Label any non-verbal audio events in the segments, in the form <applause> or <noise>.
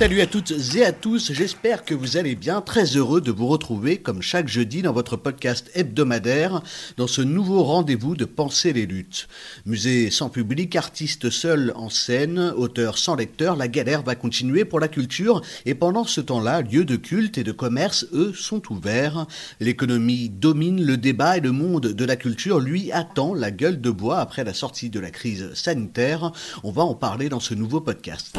Salut à toutes et à tous, j'espère que vous allez bien. Très heureux de vous retrouver comme chaque jeudi dans votre podcast hebdomadaire dans ce nouveau rendez-vous de Penser les luttes. Musée sans public, artiste seul en scène, auteur sans lecteur, la galère va continuer pour la culture et pendant ce temps-là, lieux de culte et de commerce, eux, sont ouverts. L'économie domine le débat et le monde de la culture, lui, attend la gueule de bois après la sortie de la crise sanitaire. On va en parler dans ce nouveau podcast.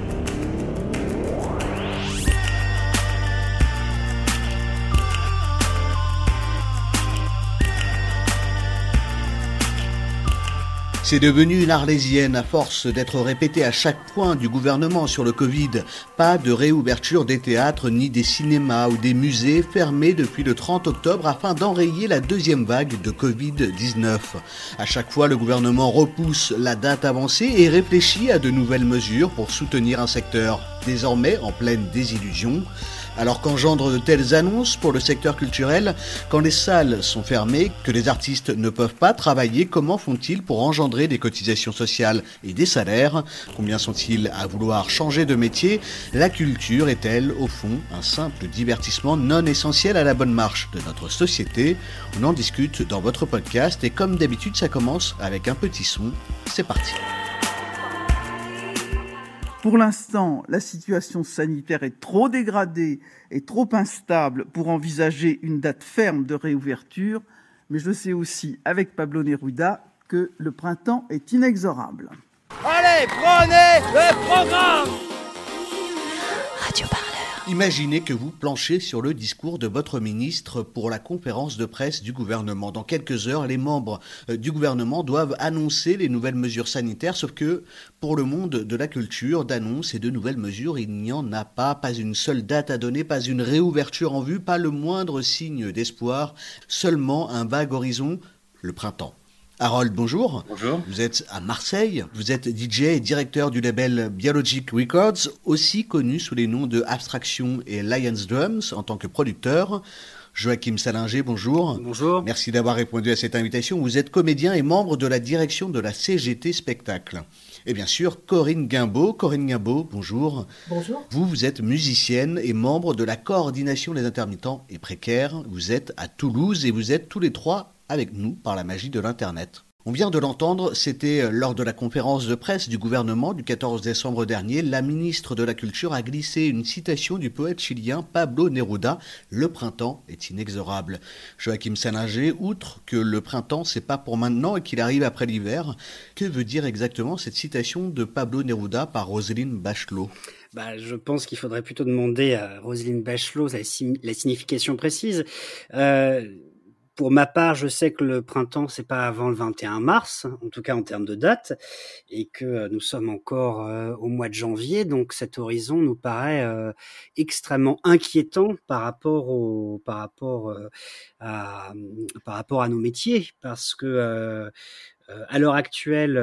C'est devenu une arlésienne à force d'être répété à chaque point du gouvernement sur le Covid. Pas de réouverture des théâtres ni des cinémas ou des musées fermés depuis le 30 octobre afin d'enrayer la deuxième vague de Covid-19. À chaque fois, le gouvernement repousse la date avancée et réfléchit à de nouvelles mesures pour soutenir un secteur désormais en pleine désillusion. Alors qu'engendrent de telles annonces pour le secteur culturel Quand les salles sont fermées, que les artistes ne peuvent pas travailler, comment font-ils pour engendrer des cotisations sociales et des salaires? Combien sont-ils à vouloir changer de métier? La culture est-elle, au fond, un simple divertissement non essentiel à la bonne marche de notre société? On en discute dans votre podcast et comme d'habitude, ça commence avec un petit son. C'est parti. Pour l'instant, la situation sanitaire est trop dégradée et trop instable pour envisager une date ferme de réouverture, mais je sais aussi, avec Pablo Neruda, que le printemps est inexorable. Allez, prenez le programme Radio Parleur. Imaginez que vous planchez sur le discours de votre ministre pour la conférence de presse du gouvernement. Dans quelques heures, les membres euh, du gouvernement doivent annoncer les nouvelles mesures sanitaires, sauf que pour le monde de la culture, d'annonces et de nouvelles mesures, il n'y en a pas, pas une seule date à donner, pas une réouverture en vue, pas le moindre signe d'espoir, seulement un vague horizon, le printemps. Harold, bonjour. Bonjour. Vous êtes à Marseille, vous êtes DJ et directeur du label Biologic Records, aussi connu sous les noms de Abstraction et Lions Drums en tant que producteur. Joachim Salinger, bonjour. Bonjour. Merci d'avoir répondu à cette invitation. Vous êtes comédien et membre de la direction de la CGT Spectacle. Et bien sûr, Corinne Guimbaud. Corinne Guimbaud, bonjour. Bonjour. Vous, vous êtes musicienne et membre de la coordination des intermittents et précaires. Vous êtes à Toulouse et vous êtes tous les trois avec nous par la magie de l'Internet. On vient de l'entendre, c'était lors de la conférence de presse du gouvernement du 14 décembre dernier, la ministre de la Culture a glissé une citation du poète chilien Pablo Neruda Le printemps est inexorable. Joachim Salinger, outre que le printemps c'est pas pour maintenant et qu'il arrive après l'hiver, que veut dire exactement cette citation de Pablo Neruda par Roselyne Bachelot? Bah, je pense qu'il faudrait plutôt demander à Roselyne Bachelot la, la signification précise. Euh, pour ma part, je sais que le printemps, c'est pas avant le 21 mars, en tout cas en termes de date, et que nous sommes encore euh, au mois de janvier, donc cet horizon nous paraît euh, extrêmement inquiétant par rapport au, par rapport euh, à, par rapport à nos métiers, parce que à l'heure actuelle,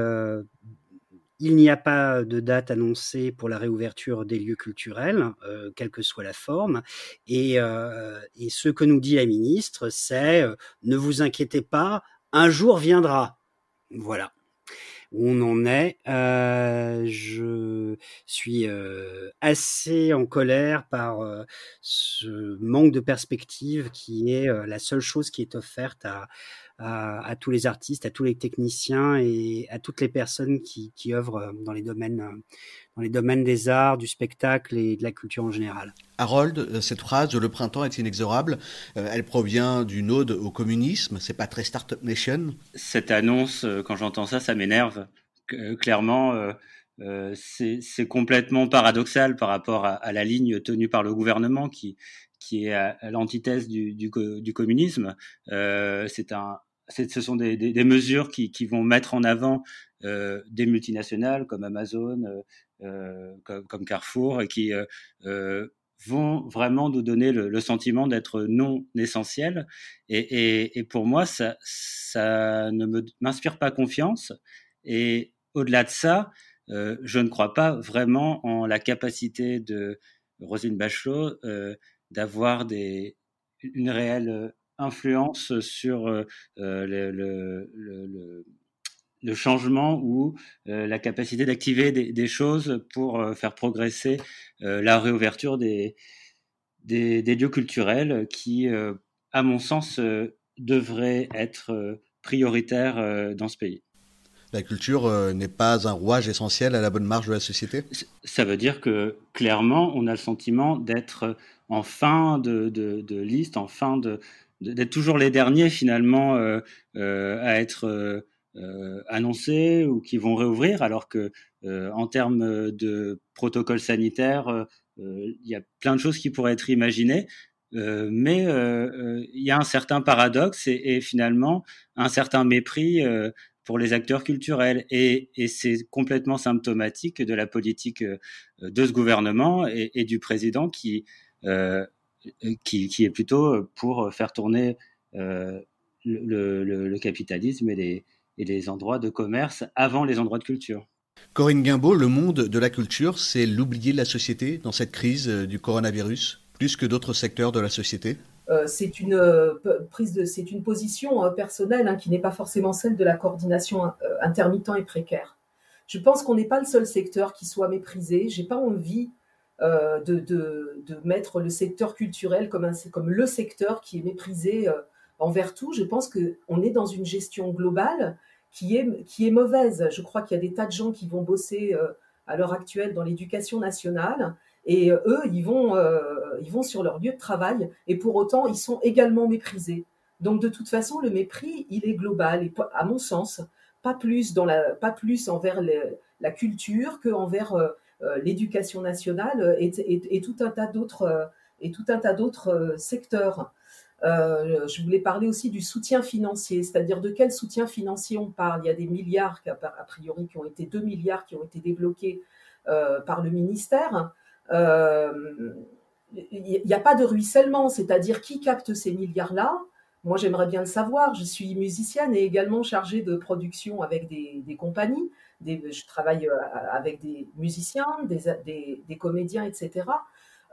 il n'y a pas de date annoncée pour la réouverture des lieux culturels, euh, quelle que soit la forme. Et, euh, et ce que nous dit la ministre, c'est euh, ne vous inquiétez pas, un jour viendra. Voilà où on en est. Euh, je suis euh, assez en colère par euh, ce manque de perspective qui est la seule chose qui est offerte à, à, tous les artistes, à tous les techniciens et à toutes les personnes qui, qui œuvrent dans les domaines dans les domaines des arts, du spectacle et de la culture en général. Harold, euh, cette phrase le printemps est inexorable, euh, elle provient d'une ode au communisme. C'est pas très Startup Nation? Cette annonce, euh, quand j'entends ça, ça m'énerve. Clairement, c'est complètement paradoxal par rapport à, la ligne tenue par le gouvernement qui qui est à, l'antithèse du, du, du, communisme. c'est un ce sont des, mesures qui, vont mettre en avant euh, des multinationales comme Amazon, euh, euh, comme, Carrefour, et qui vont vraiment nous donner le, sentiment d'être non essentiels. Et, pour moi, ça, ne m'inspire pas confiance. Et au-delà de ça, je ne crois pas vraiment en la capacité de Rosine Bachelot d'avoir une réelle influence sur euh, le, le, le, le changement ou euh, la capacité d'activer des, des, choses pour euh, faire progresser euh, la réouverture des, des, des, lieux culturels qui, à mon sens, devraient être prioritaires dans ce pays. La culture n'est pas un rouage essentiel à la bonne marche de la société? Ça veut dire que clairement, on a le sentiment d'être en fin de, de, de, liste, en fin de d'être toujours les derniers finalement à être euh, annoncés ou qui vont réouvrir, alors que euh, en termes de protocole sanitaire, euh, il y a plein de choses qui pourraient être imaginées. mais il y a un certain paradoxe et, et finalement un certain mépris pour les acteurs culturels. Et, et c'est complètement symptomatique de la politique de ce gouvernement et, et du président qui, euh, qui, qui, est plutôt pour faire tourner euh, le, le, le, capitalisme et les, et les endroits de commerce avant les endroits de culture. Corinne Guimbaud, le monde de la culture, c'est l'oublié de la société dans cette crise euh, du coronavirus, plus que d'autres secteurs de la société? Euh, c'est une euh, prise de, c'est une position euh, personnelle hein, qui n'est pas forcément celle de la coordination euh, intermittent et précaire. Je pense qu'on n'est pas le seul secteur qui soit méprisé. J'ai pas envie euh, de, de, de, mettre le secteur culturel comme, un, comme le secteur qui est méprisé envers tout. Je pense qu'on est dans une gestion globale qui est, qui est mauvaise. Je crois qu'il y a des tas de gens qui vont bosser euh, à l'heure actuelle dans l'éducation nationale et euh, eux, ils vont, euh, ils vont sur leur lieu de travail et pour autant, ils sont également méprisés. Donc de toute façon, le mépris, il est global et à mon sens, pas plus, dans la, pas plus envers la culture que envers l'éducation nationale et, tout un tas d'autres et tout un tas d'autres secteurs. Euh, je voulais parler aussi du soutien financier, c'est-à-dire de quel soutien financier on parle. Il y a des milliards, a priori, qui ont été 2 milliards qui ont été débloqués euh, par le ministère. Euh, il n'y a pas de ruissellement, c'est-à-dire qui capte ces milliards-là? Moi, j'aimerais bien le savoir. Je suis musicienne et également chargée de production avec des compagnies. Je travaille euh, avec des musiciens, des, comédiens, etc.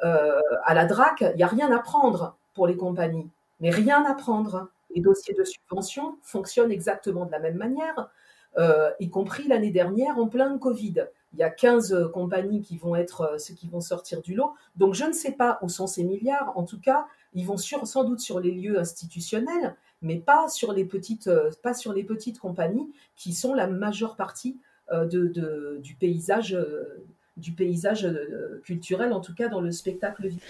Euh, à la DRAC, il n'y a rien à prendre pour les compagnies, mais rien à prendre. Les dossiers de subvention fonctionnent exactement de la même manière, euh, y compris l'année dernière en plein Covid. Il y a 15 compagnies qui vont être ceux qui vont sortir du lot. Donc je ne sais pas où sont ces milliards. En tout cas, ils vont sans doute sur les lieux institutionnels, mais pas sur les petites, pas sur les petites compagnies qui sont la majeure partie de, de, du paysage, euh, du paysage euh, culturel, en tout cas dans le spectacle vivant.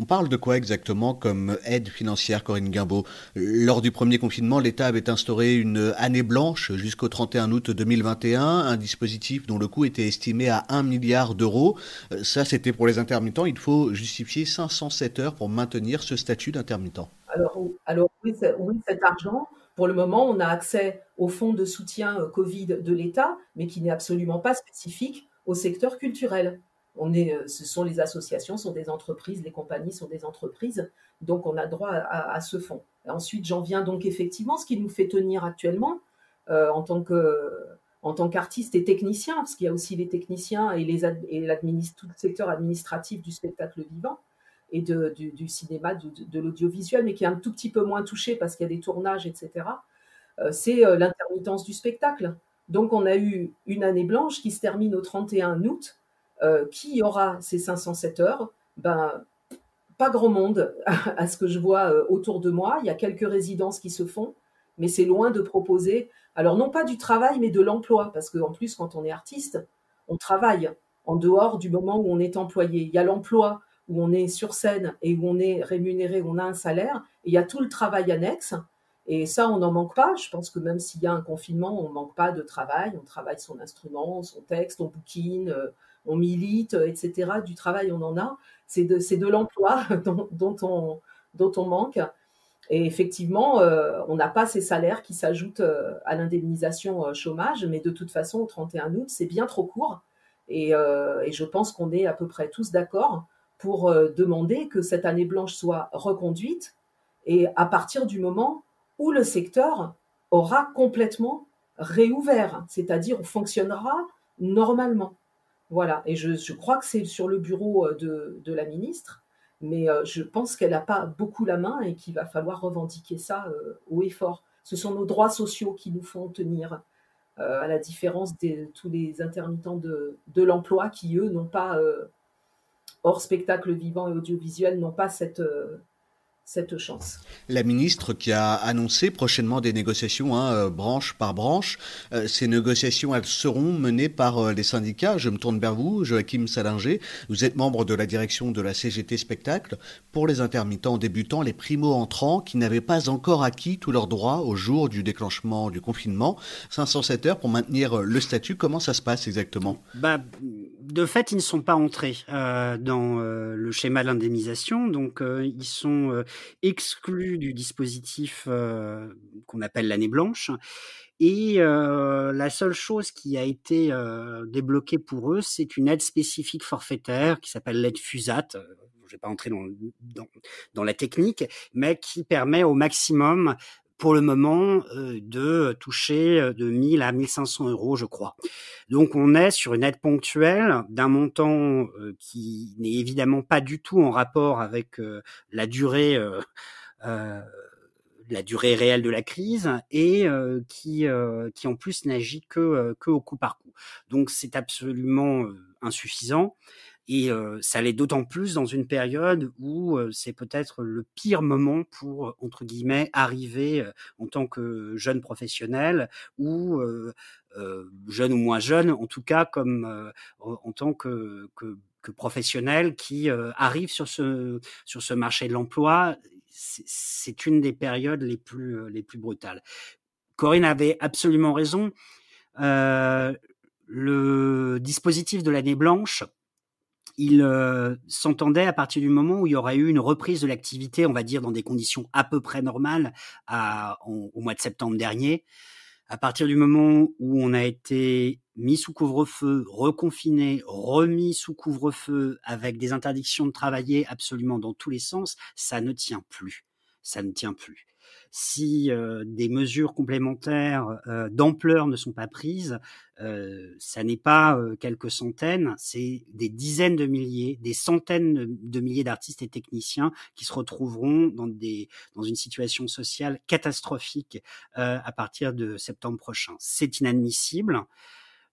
On parle de quoi exactement comme aide financière, Corinne Guimbaud? Lors du premier confinement, l'État avait instauré une année blanche jusqu'au 31 août 2021, un dispositif dont le coût était estimé à 1 milliard d'euros. Euh, ça, c'était pour les intermittents. Il faut justifier 507 heures pour maintenir ce statut d'intermittent. Alors, alors oui, oui, cet argent, pour le moment, on a accès au fonds de soutien euh, Covid de l'État, mais qui n'est absolument pas spécifique au secteur culturel. Euh, ce sont les associations, sont des entreprises, les compagnies sont des entreprises, donc on a droit à, ce fonds. Ensuite, j'en viens donc effectivement, ce qui nous fait tenir actuellement euh, en tant qu'artiste et technicien, parce qu'il y a aussi les techniciens et, et le secteur administratif du spectacle vivant et de, du, du, cinéma, de, de l'audiovisuel, mais qui est un tout petit peu moins touché parce qu'il y a des tournages, etc. Euh, c'est euh, l'intermittence du spectacle. Donc on a eu une année blanche qui se termine au 31 août euh, qui aura ces 507 heures Ben, pas grand monde <laughs> à ce que je vois autour de moi. Il y a quelques résidences qui se font, mais c'est loin de proposer, alors non pas du travail, mais de l'emploi, parce qu'en plus, quand on est artiste, on travaille en dehors du moment où on est employé. Il y a l'emploi où on est sur scène et où on est rémunéré, où on a un salaire, et il y a tout le travail annexe. Et ça, on n'en manque pas. Je pense que même s'il y a un confinement, on ne manque pas de travail. On travaille son instrument, son texte, on bouquine, euh, on milite, etc. Du travail, on en a. C'est de, l'emploi <laughs> dont, on, manque. Et effectivement, euh, on n'a pas ces salaires qui s'ajoutent euh, à l'indemnisation chômage, mais de toute façon, au 31 août, c'est bien trop court. Et je pense qu'on est à peu près tous d'accord pour demander que cette année blanche soit reconduite. Et à partir du moment où le secteur aura complètement réouvert, c'est-à-dire fonctionnera normalement. Voilà, et je, crois que c'est sur le bureau euh, de, la ministre, mais euh, je pense qu'elle n'a pas beaucoup la main et qu'il va falloir revendiquer ça euh, haut et fort. Ce sont nos droits sociaux qui nous font tenir, à la différence de tous les intermittents de l'emploi qui, eux, n'ont pas, hors spectacle vivant et audiovisuel, n'ont pas cette, cette chance. La ministre qui a annoncé prochainement des négociations hein, euh, branche par branche, euh, ces négociations elles seront menées par euh, les syndicats. Je me tourne vers vous, Joachim Salinger. Vous êtes membre de la direction de la CGT Spectacle. Pour les intermittents débutants, les primo-entrants qui n'avaient pas encore acquis tous leurs droits au jour du déclenchement du confinement, 507 heures pour maintenir le statut, comment ça se passe exactement? Bah, De fait, ils ne sont pas entrés dans le schéma de l'indemnisation, donc ils sont exclus du dispositif euh, qu'on appelle l'année blanche. Et euh, la seule chose qui a été euh, débloquée pour eux, c'est une aide spécifique forfaitaire qui s'appelle l'aide FUSAT. Je ne vais pas entrer dans, la technique, mais qui permet au maximum pour le moment euh, de toucher euh, de 1000 à 1500 euros, je crois. Donc on est sur une aide ponctuelle d'un montant euh, qui n'est évidemment pas du tout en rapport avec la durée. la durée réelle de la crise et qui qui en plus n'agit que que au coup par coup. Donc c'est absolument insuffisant. Et ça l'est d'autant plus dans une période où c'est peut-être le pire moment pour, entre guillemets, arriver en tant que jeune professionnel ou jeune ou moins jeune, en tout cas comme en tant que, que, que professionnel qui arrive sur ce, sur ce marché de l'emploi. C'est une des périodes les plus, les plus brutales. Corinne avait absolument raison. le dispositif de l'année blanche, il euh, s'entendait à partir du moment où il y aurait eu une reprise de l'activité, on va dire dans des conditions à peu près normales, au mois de septembre dernier. À partir du moment où on a été mis sous couvre-feu, reconfiné, remis sous couvre-feu, avec des interdictions de travailler absolument dans tous les sens, ça ne tient plus. Ça ne tient plus si des mesures complémentaires d'ampleur ne sont pas prises, ça n'est pas quelques centaines, c'est des dizaines de milliers, des centaines de milliers d'artistes et techniciens qui se retrouveront dans, dans une situation sociale catastrophique à partir de septembre prochain. C'est inadmissible.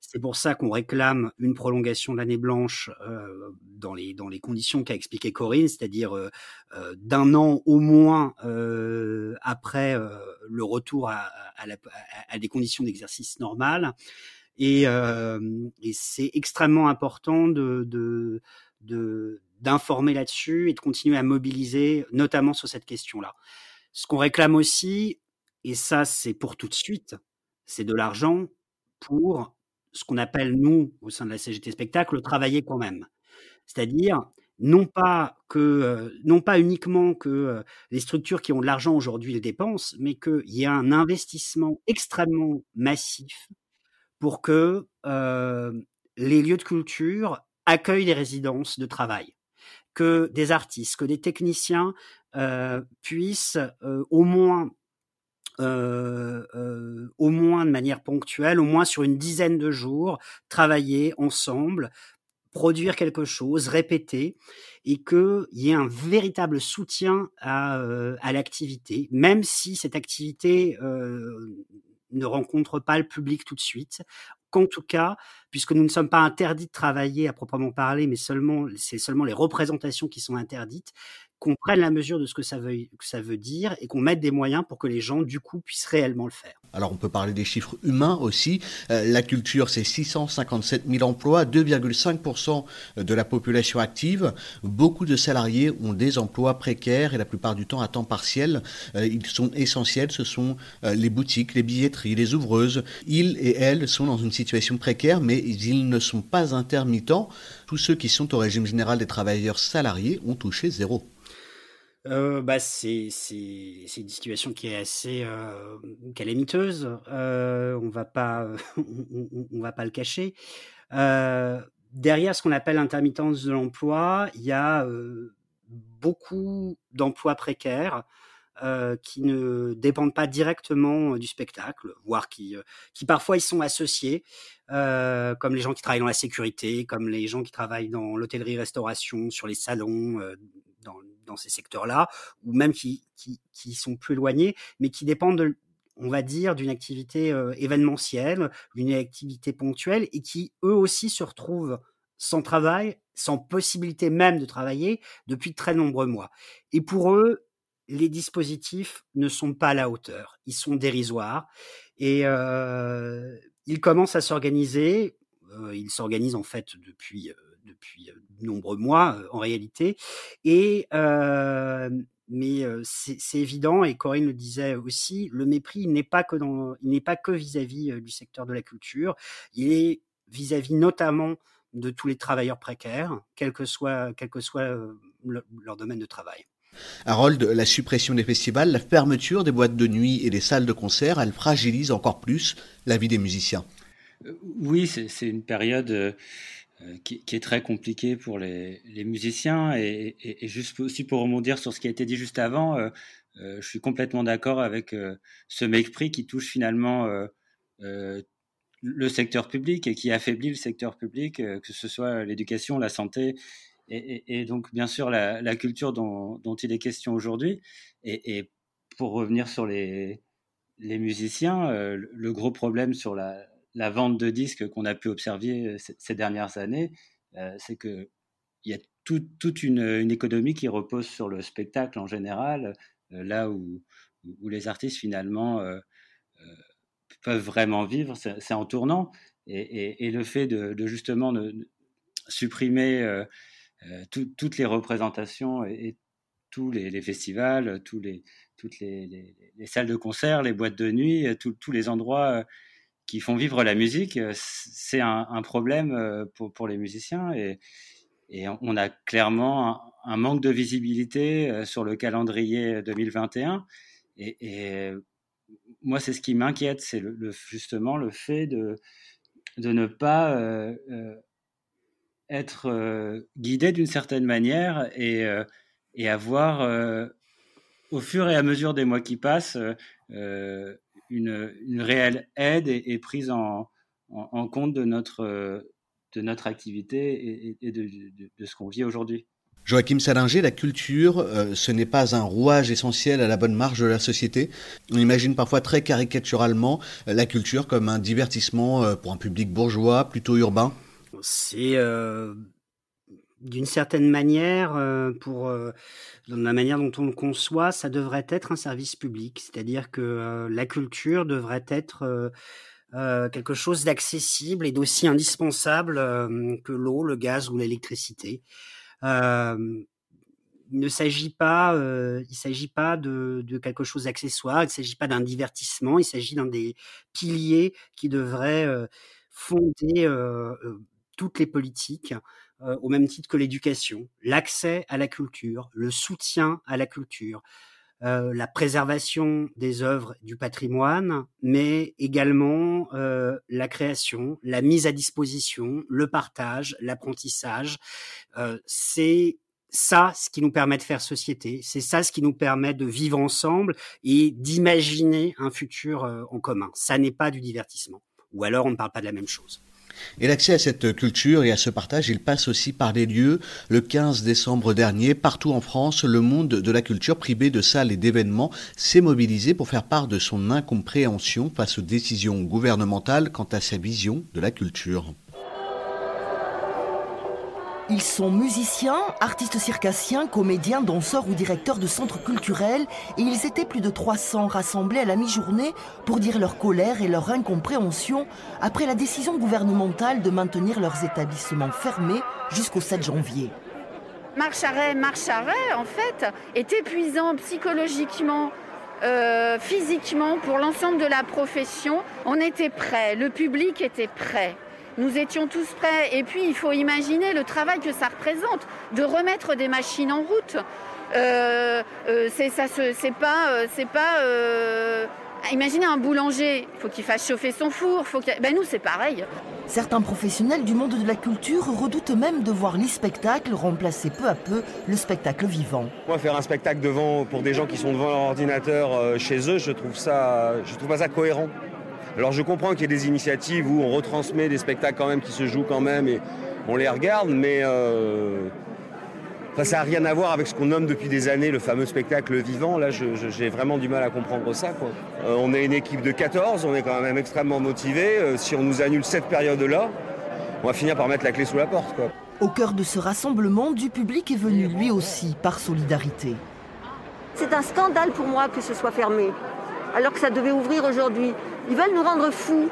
C'est pour ça qu'on réclame une prolongation de l'année blanche euh, dans, les, dans les conditions qu'a expliqué Corinne, c'est-à-dire euh, euh, d'un an au moins après le retour à, à, des conditions d'exercice normales. Et, et c'est extrêmement important de, de, de d'informer là-dessus et de continuer à mobiliser, notamment sur cette question-là. Ce qu'on réclame aussi, et ça c'est pour tout de suite, c'est de l'argent pour ce qu'on appelle, nous, au sein de la CGT Spectacle, travailler quand même. C'est-à-dire, non pas que, non pas uniquement que les structures qui ont de l'argent aujourd'hui le dépensent, mais qu'il y ait un investissement extrêmement massif pour que les lieux de culture accueillent des résidences de travail, que des artistes, que des techniciens puissent au moins euh, euh, au moins de manière ponctuelle, au moins sur une dizaine de jours, travailler ensemble, produire quelque chose, répéter, et qu'il y ait un véritable soutien à, euh, à l'activité, même si cette activité ne rencontre pas le public tout de suite, qu'en tout cas puisque nous ne sommes pas interdits de travailler à proprement parler, mais seulement c'est seulement les représentations qui sont interdites qu'on prenne la mesure de ce que ça veut, ça veut dire et qu'on mette des moyens pour que les gens, du coup, puissent réellement le faire. Alors on peut parler des chiffres humains aussi. Euh, la culture, c'est 657 000 emplois, 2,5% de la population active. Beaucoup de salariés ont des emplois précaires et la plupart du temps à temps partiel. Euh, ils sont essentiels, ce sont euh, les boutiques, les billetteries, les ouvreuses. Ils et elles sont dans une situation précaire, mais ils ne sont pas intermittents. Tous ceux qui sont au régime général des travailleurs salariés ont touché zéro. Euh, bah, c'est une situation qui est assez euh, calamiteuse. Euh, on va pas <laughs> on, va pas le cacher. derrière ce qu'on appelle intermittence de l'emploi, il y a beaucoup d'emplois précaires qui ne dépendent pas directement du spectacle, voire qui, qui parfois ils sont associés, comme les gens qui travaillent dans la sécurité, comme les gens qui travaillent dans l'hôtellerie-restauration, sur les salons, dans, dans ces secteurs-là, ou même qui, qui, qui, sont plus éloignés, mais qui dépendent, de, on va dire, d'une activité euh, événementielle, d'une activité ponctuelle, et qui, eux aussi, se retrouvent sans travail, sans possibilité même de travailler depuis de très nombreux mois. Et pour eux, les dispositifs ne sont pas à la hauteur, ils sont dérisoires, et euh, ils commencent à s'organiser, euh, ils s'organisent en fait depuis depuis de nombreux mois en réalité. Et mais c'est évident, et Corinne le disait aussi, le mépris n'est pas que dans, il n'est pas que vis-à-vis du secteur de la culture, il est vis-à-vis notamment de tous les travailleurs précaires, quel que soit, quel que soit leur domaine de travail. Harold, la suppression des festivals, la fermeture des boîtes de nuit et des salles de concert, elle fragilise encore plus la vie des musiciens. Oui, c'est une période euh, qui, est très compliqué pour les, musiciens. Et, juste aussi pour rebondir sur ce qui a été dit juste avant, euh, euh, je suis complètement d'accord avec ce mépris qui touche finalement le secteur public et qui affaiblit le secteur public, que ce soit l'éducation, la santé et, donc bien sûr la, culture dont, il est question aujourd'hui. Et, pour revenir sur les musiciens, le gros problème sur la, la vente de disques qu'on a pu observer euh, ces dernières années, euh, c'est qu'il y a toute une, économie qui repose sur le spectacle en général, euh, là où, les artistes finalement peuvent vraiment vivre, c'est en tournant. Et, le fait de, justement supprimer toutes les représentations et, tous les, festivals, toutes les, salles de concert, les boîtes de nuit, tous les endroits qui font vivre la musique, euh, c'est un, problème euh, pour, les musiciens et, on a clairement un, manque de visibilité euh, sur le calendrier 2021. Et, moi, c'est ce qui m'inquiète, c'est justement le fait de, ne pas être guidé d'une certaine manière et avoir, au fur et à mesure des mois qui passent, une, réelle aide est, prise en, compte de notre, de notre activité et, de, ce qu'on vit aujourd'hui. Joachim Salinger, la culture, euh, ce n'est pas un rouage essentiel à la bonne marche de la société. On imagine parfois très caricaturalement euh, la culture comme un divertissement euh, pour un public bourgeois, plutôt urbain. C'est d'une certaine manière, euh, pour euh, la manière dont on le conçoit, ça devrait être un service public, c'est-à-dire que euh, la culture devrait être quelque chose d'accessible et d'aussi indispensable que l'eau, le gaz ou l'électricité. il ne s'agit pas, il s'agit pas de, de, quelque chose d'accessoire, il ne s'agit pas d'un divertissement, il s'agit d'un des piliers qui devrait fonder toutes les politiques euh, au même titre que l'éducation, l'accès à la culture, le soutien à la culture, euh, la préservation des œuvres du patrimoine, mais également euh, la création, la mise à disposition, le partage, l'apprentissage. c'est ça ce qui nous permet de faire société, c'est ça ce qui nous permet de vivre ensemble et d'imaginer un futur en commun. Ça n'est pas du divertissement. Ou alors on ne parle pas de la même chose. Et l'accès à cette culture et à ce partage, il passe aussi par des lieux. Le 15 décembre dernier, partout en France, le monde de la culture, privé de salles et d'événements, s'est mobilisé pour faire part de son incompréhension face aux décisions gouvernementales quant à sa vision de la culture. Ils sont musiciens, artistes circassiens, comédiens, danseurs ou directeurs de centres culturels et ils étaient plus de 300 rassemblés à la mi-journée pour dire leur colère et leur incompréhension après la décision gouvernementale de maintenir leurs établissements fermés jusqu'au 7 janvier. Marche arrêt, marche arrêt, en fait, est épuisant psychologiquement, euh, physiquement pour l'ensemble de la profession. On était prêts, le public était prêt. Nous étions tous prêts. Et puis, il faut imaginer le travail que ça représente de remettre des machines en route. Euh, euh, c'est ça, c'est pas, euh, c'est pas. Euh, imaginez un boulanger, il faut qu'il fasse chauffer son four. Faut qu'il- ben nous, c'est pareil. Certains professionnels du monde de la culture redoutent même de voir l'e-spectacle remplacer peu à peu le spectacle vivant. Moi, faire un spectacle devant pour des gens qui sont devant leur ordinateur euh, chez eux, je trouve ça, je trouve pas ça cohérent. Alors, je comprends qu'il y ait des initiatives où on retransmet des spectacles quand même qui se jouent quand même et on les regarde, mais euh, enfin, ça n'a rien à voir avec ce qu'on nomme depuis des années le fameux spectacle vivant. Là, je- je- j'ai vraiment du mal à comprendre ça. Quoi. Euh, on est une équipe de 14, on est quand même extrêmement motivés. Euh, si on nous annule cette période-là, on va finir par mettre la clé sous la porte. Quoi. Au cœur de ce rassemblement, du public est venu lui aussi par solidarité. C'est un scandale pour moi que ce soit fermé, alors que ça devait ouvrir aujourd'hui. Ils veulent nous rendre fous.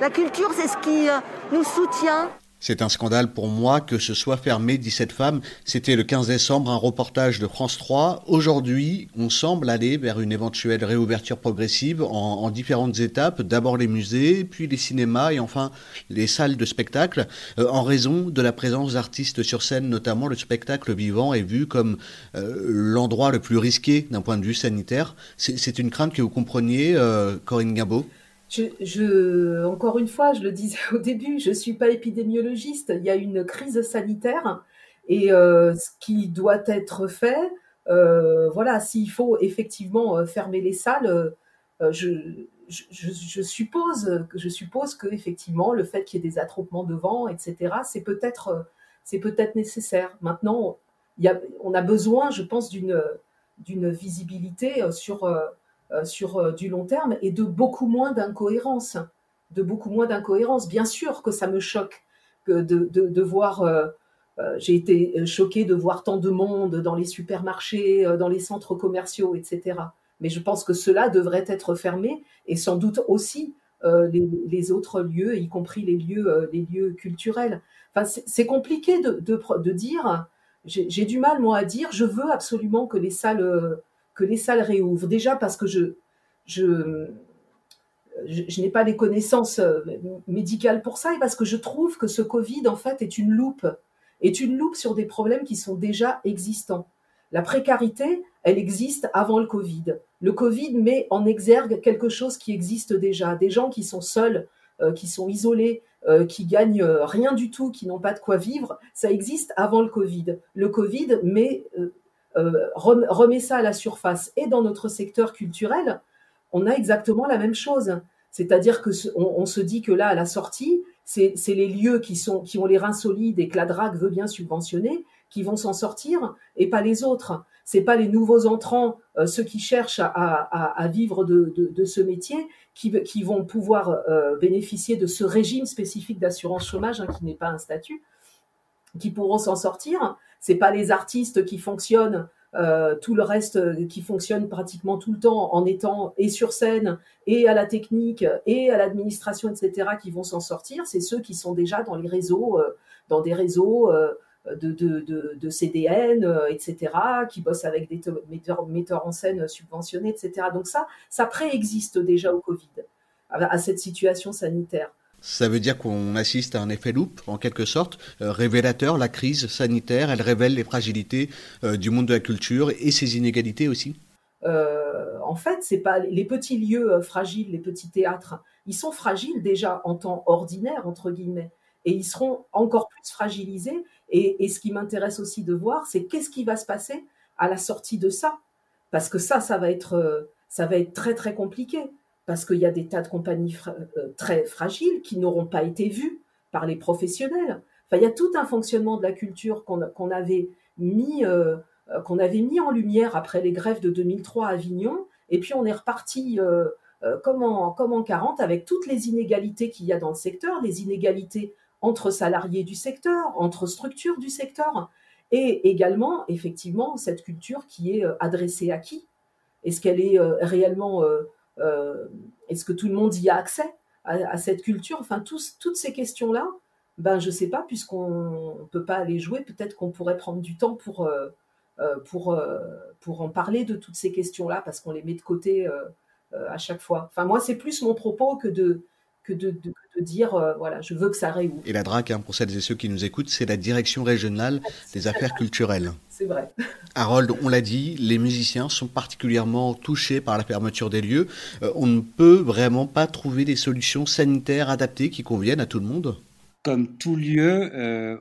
La culture, c'est ce qui euh, nous soutient. C'est un scandale pour moi que ce soit fermé 17 femmes. C'était le 15 décembre, un reportage de France 3. Aujourd'hui, on semble aller vers une éventuelle réouverture progressive en, en différentes étapes. D'abord les musées, puis les cinémas et enfin les salles de spectacle. Euh, en raison de la présence d'artistes sur scène, notamment le spectacle vivant est vu comme euh, l'endroit le plus risqué d'un point de vue sanitaire. C'est c'est une crainte que vous compreniez, euh, Corinne Gimbaud Je, encore une fois, je le disais au début, je suis pas épidémiologiste. Il y a une crise sanitaire et euh, ce qui doit être fait, euh, voilà, s'il faut effectivement euh, fermer les salles, je, suppose que je suppose que effectivement le fait qu'il y ait des attroupements de vent, etc., c'est peut-être c'est peut-être nécessaire. Maintenant, on a besoin, je pense, d'une d'une visibilité sur sur euh, du long terme et de beaucoup moins d'incohérences. De beaucoup moins d'incohérences. Bien sûr que ça me choque que de, de, de voir. euh, euh, J'ai été choquée de voir tant de monde dans les supermarchés, euh, dans les centres commerciaux, etc. Mais je pense que cela devrait être fermé et sans doute aussi euh, les, les autres lieux, y compris les lieux, euh, les lieux culturels. Enfin, c'est compliqué de, de, de dire. J'ai du mal moi à dire. Je veux absolument que les salles euh, que les salles réouvrent. Déjà parce que je, n'ai pas les connaissances euh, médicales pour ça et parce que je trouve que ce Covid, en fait, est une loupe, est une loupe sur des problèmes qui sont déjà existants. La précarité, elle existe avant le Covid. Le Covid met en exergue quelque chose qui existe déjà. Des gens qui sont seuls, euh, qui sont isolés, euh, qui gagnent rien du tout, qui n'ont pas de quoi vivre, ça existe avant le Covid. Le Covid met, remet ça à la surface. Et dans notre secteur culturel, on a exactement la même chose. C'est-à-dire que on, se dit que là, à la sortie, c'est les lieux qui sont qui ont les reins solides et que la drague veut bien subventionner qui vont s'en sortir et pas les autres. C'est pas les nouveaux entrants, euh, ceux qui cherchent à, vivre de, ce métier, qui, qui vont pouvoir euh, bénéficier de ce régime spécifique d'assurance chômage, hein, qui n'est pas un statut, qui pourront s'en sortir. C'est pas les artistes qui fonctionnent, euh, tout le reste euh, qui fonctionne pratiquement tout le temps en étant et sur scène et à la technique et à l'administration, etc., qui vont s'en sortir. C'est ceux qui sont déjà dans les réseaux, euh, dans des réseaux de, CDN, etc., qui bossent avec des te- metteurs, en scène subventionnés, etc. Donc ça, ça préexiste déjà au Covid, à cette situation sanitaire. Ça veut dire qu'on assiste à un effet loupe, en quelque sorte, euh, révélateur. La crise sanitaire, elle révèle les fragilités euh, du monde de la culture et ses inégalités aussi. Euh, en fait, c'est pas les petits lieux fragiles, les petits théâtres, ils sont fragiles déjà en temps ordinaire entre guillemets, et ils seront encore plus fragilisés. Et, et ce qui m'intéresse aussi de voir, c'est qu'est-ce qui va se passer à la sortie de ça, parce que ça, ça va être, ça va être très très compliqué, parce qu'il y a des tas de compagnies fra- euh, très fragiles qui n'auront pas été vues par les professionnels. Enfin, il y a tout un fonctionnement de la culture qu'on avait mis euh, euh, qu'on avait mis en lumière après les grèves de 2003 à Avignon, et puis on est reparti euh, euh, comme, en, comme en 40 avec toutes les inégalités qu'il y a dans le secteur, les inégalités entre salariés du secteur, entre structures du secteur, et également, effectivement, cette culture qui est euh, adressée à qui? Est-ce qu'elle est euh, réellement... Euh, est-ce que tout le monde y a accès à, cette culture? Enfin, toutes ces questions-là, ben, je ne sais pas, puisqu'on ne peut pas aller jouer, peut-être qu'on pourrait prendre du temps pour, pour, pour en parler de toutes ces questions-là, parce qu'on les met de côté à chaque fois. Enfin, moi, c'est plus mon propos que de, que de, dire, euh, voilà, je veux que ça réouvre. Et la DRAC, hein, pour celles et ceux qui nous écoutent, c'est la Direction régionale des affaires culturelles. C'est vrai. <laughs> Harold, on l'a dit, les musiciens sont particulièrement touchés par la fermeture des lieux. Euh, on ne peut vraiment pas trouver des solutions sanitaires adaptées qui conviennent à tout le monde? Comme tout lieu, euh,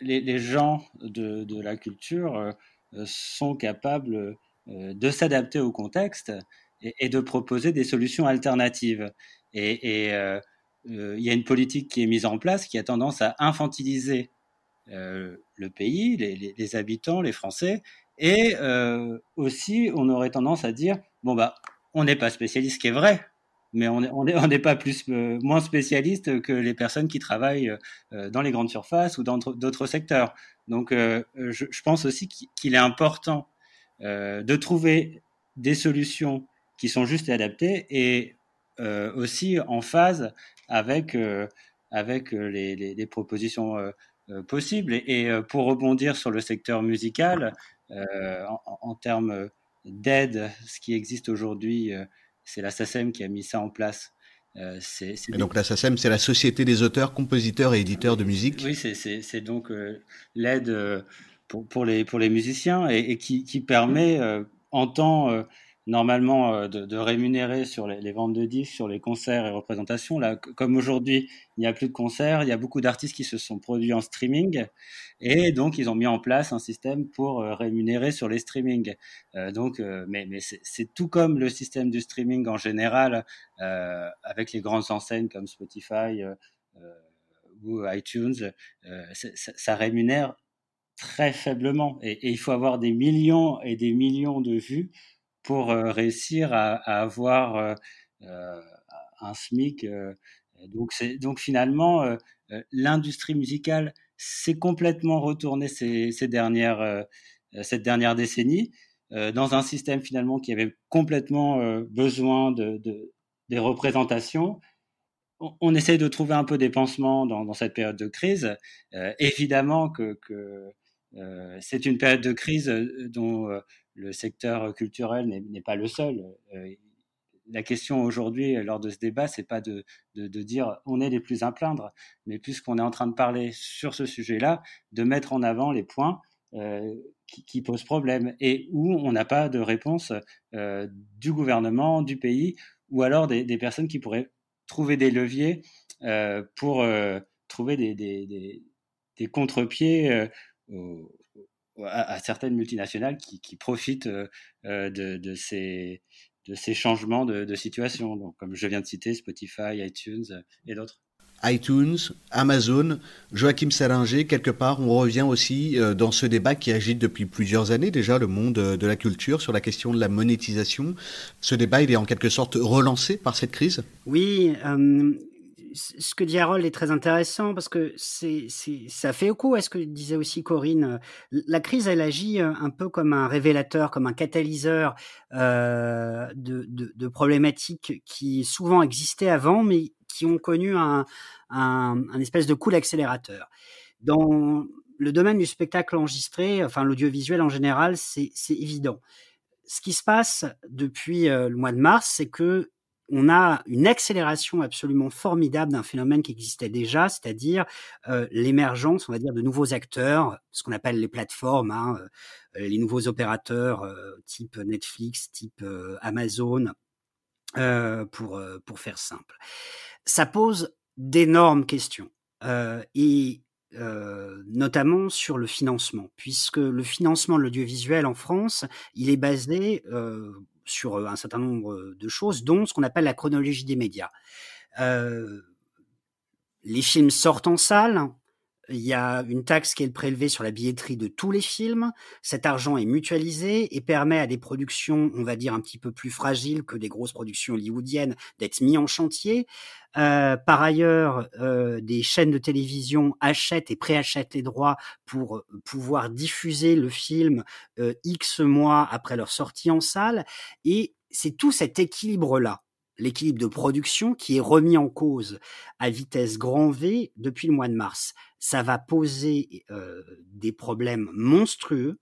les, gens de, de la culture sont capables de s'adapter au contexte et, de proposer des solutions alternatives. Et, euh, euh, il y a une politique qui est mise en place qui a tendance à infantiliser euh, le pays, les, habitants, les Français, et aussi on aurait tendance à dire bon bah on n'est pas spécialiste, ce qui est vrai, mais on <laughs> n'est pas plus moins spécialiste que les personnes qui travaillent dans les grandes surfaces ou dans d'autres secteurs. Donc je, pense aussi qu'il est important de trouver des solutions qui sont justes et adaptés et euh, aussi en phase avec, euh, avec euh, les, les, propositions possibles. Et, pour rebondir sur le secteur musical, en, en, termes d'aide, ce qui existe aujourd'hui, c'est la SACEM qui a mis ça en place. c'est, donc la SACEM, c'est la Société des auteurs, compositeurs et éditeurs de musique Oui, c'est, donc l'aide pour, pour, les, pour les musiciens et, et qui, qui, permet, en temps normalement euh, de, rémunérer sur les, ventes de disques, sur les concerts et représentations. Là, comme aujourd'hui, il n'y a plus de concerts, il y a beaucoup d'artistes qui se sont produits en streaming et donc ils ont mis en place un système pour euh, rémunérer sur les streamings. Euh, donc, mais, c'est tout comme le système du streaming en général avec les grandes enseignes comme Spotify ou iTunes, ça, rémunère très faiblement et, il faut avoir des millions et des millions de vues pour euh, réussir à, avoir euh, euh, un SMIC. donc, donc finalement, l'industrie musicale s'est complètement retournée ces, dernières, cette dernière décennie dans un système finalement qui avait complètement besoin de, des représentations on, essaye de trouver un peu des pansements dans, cette période de crise. évidemment que, c'est une période de crise dont le secteur culturel n'est pas le seul. Euh, la question aujourd'hui, lors de ce débat, c'est pas de, dire on est les plus à plaindre, mais puisqu'on est en train de parler sur ce sujet-là, de mettre en avant les points euh, qui, posent problème et où on n'a pas de réponse euh, du gouvernement, du pays, ou alors des, personnes qui pourraient trouver des leviers pour trouver des, des contre-pieds à, certaines multinationales qui, profitent euh, euh, de, ces, de ces changements de, situation, donc, comme je viens de citer, Spotify, iTunes euh, et d'autres. iTunes, Amazon, Joachim Salinger, quelque part, on revient aussi dans ce débat qui agite depuis plusieurs années déjà le monde de la culture sur la question de la monétisation. Ce débat, il est en quelque sorte relancé par cette crise? Oui, ce que dit Harold est très intéressant parce que c'est, ça fait écho à ce que disait aussi Corinne. La crise, elle agit euh, un peu comme un révélateur, comme un catalyseur euh, de, problématiques qui souvent existaient avant, mais qui ont connu un, espèce de coup d'accélérateur. Dans le domaine du spectacle enregistré, enfin l'audiovisuel en général, c'est, c'est évident. Ce qui se passe depuis euh, le mois de mars, c'est que on a une accélération absolument formidable d'un phénomène qui existait déjà, c'est-à-dire euh, l'émergence, on va dire, de nouveaux acteurs, ce qu'on appelle les plateformes, hein, euh, les nouveaux opérateurs euh, type Netflix, type Amazon, pour pour faire simple. Ça pose d'énormes questions et notamment sur le financement, puisque le financement de l'audiovisuel en France, il est basé sur un certain nombre de choses, dont ce qu'on appelle la chronologie des médias. les films sortent en salle, il y a une taxe qui est prélevée sur la billetterie de tous les films. Cet argent est mutualisé et permet à des productions, on va dire, un petit peu plus fragiles que des grosses productions hollywoodiennes d'être mis en chantier. Euh, par ailleurs, euh, des chaînes de télévision achètent et préachètent les droits pour euh, pouvoir diffuser le film X mois après leur sortie en salle. Et c'est tout cet équilibre-là l'équilibre de production qui est remis en cause à vitesse grand V depuis le mois de mars. Ça va poser des problèmes monstrueux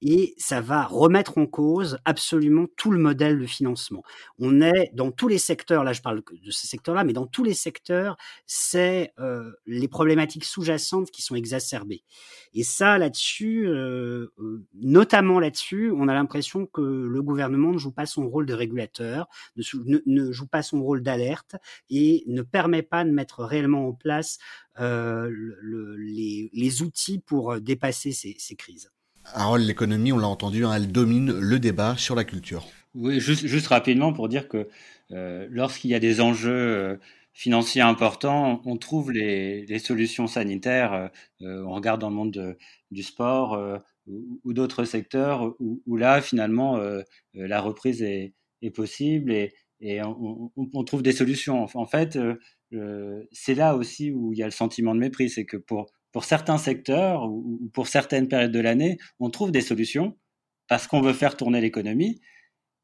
et ça va remettre en cause absolument tout le modèle de financement. On est dans tous les secteurs, là je parle de ce secteur-là, mais dans tous les secteurs, c'est euh, les problématiques sous-jacentes qui sont exacerbées. Et ça, là-dessus, euh, euh, notamment là-dessus, on a l'impression que le gouvernement ne joue pas son rôle de régulateur, ne, joue pas son rôle d'alerte et ne permet pas de mettre réellement en place le, les, les, outils pour dépasser ces, ces crises. Harold, l'économie, on l'a entendu, hein, elle domine le débat sur la culture. Oui, juste, rapidement pour dire que euh, lorsqu'il y a des enjeux euh, financiers importants, on trouve les, solutions sanitaires. Euh, on regarde dans le monde du sport ou, d'autres secteurs où, là, finalement, la reprise est, possible et, on, trouve des solutions. En fait, c'est là aussi où il y a le sentiment de mépris, c'est que pour pour certains secteurs ou pour certaines périodes de l'année, on trouve des solutions parce qu'on veut faire tourner l'économie.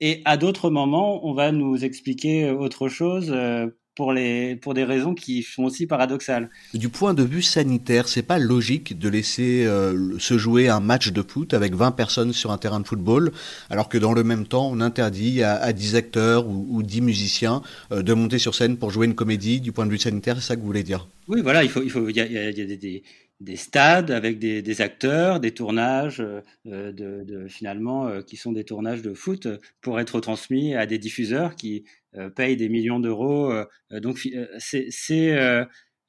Et à d'autres moments, on va nous expliquer autre chose euh, pour, les, pour des raisons qui sont aussi paradoxales. Du point de vue sanitaire, c'est pas logique de laisser euh, se jouer un match de foot avec 20 personnes sur un terrain de football, alors que dans le même temps, on interdit à, 10 acteurs ou, 10 musiciens euh, de monter sur scène pour jouer une comédie. Du point de vue sanitaire, c'est ça que vous voulez dire? Oui, voilà, il faut, il faut, il y a, il y a des, des stades avec des, des, acteurs, des tournages euh, de, de, finalement euh, qui sont des tournages de foot pour être transmis à des diffuseurs qui payent des millions d'euros. donc c'est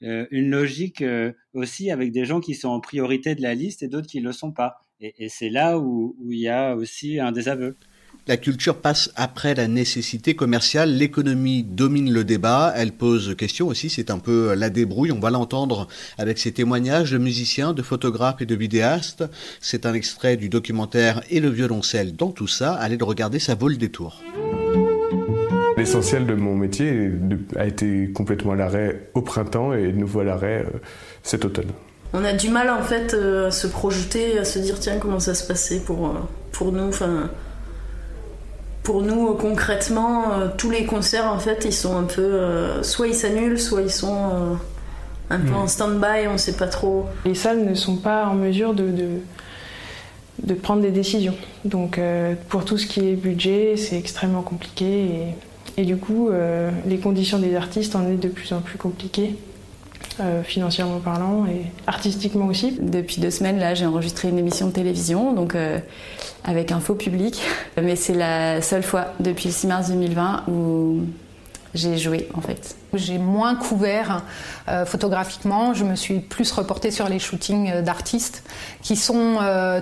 une logique aussi avec des gens qui sont en priorité de la liste et d'autres qui ne le sont pas. Et, et c'est là où, où, il y a aussi un désaveu. La culture passe après la nécessité commerciale. L'économie domine le débat. Elle pose question aussi. C'est un peu la débrouille. On va l'entendre avec ses témoignages de musiciens, de photographes et de vidéastes. C'est un extrait du documentaire Et le violoncelle dans tout ça. Allez le regarder, ça vaut le détour. L'essentiel de mon métier a été complètement à l'arrêt au printemps et de nouveau à l'arrêt euh, cet automne. On a du mal en fait euh, à se projeter, à se dire tiens comment ça se passait pour, euh, pour nous. Enfin, pour nous, concrètement, tous les concerts, en fait, ils sont un peu. Soit ils s'annulent, soit ils sont un peu en stand-by, on sait pas trop. Les salles ne sont pas en mesure de, de, prendre des décisions. Donc, pour tout ce qui est budget, c'est extrêmement compliqué. Et, et du coup, les conditions des artistes en est de plus en plus compliquées. Euh, financièrement parlant et artistiquement aussi. Depuis deux semaines, là, j'ai enregistré une émission de télévision, donc euh, avec un faux public. <laughs> Mais c'est la seule fois depuis le 6 mars 2020 où j'ai joué en fait. J'ai moins couvert euh, photographiquement, je me suis plus reportée sur les shootings d'artistes qui sont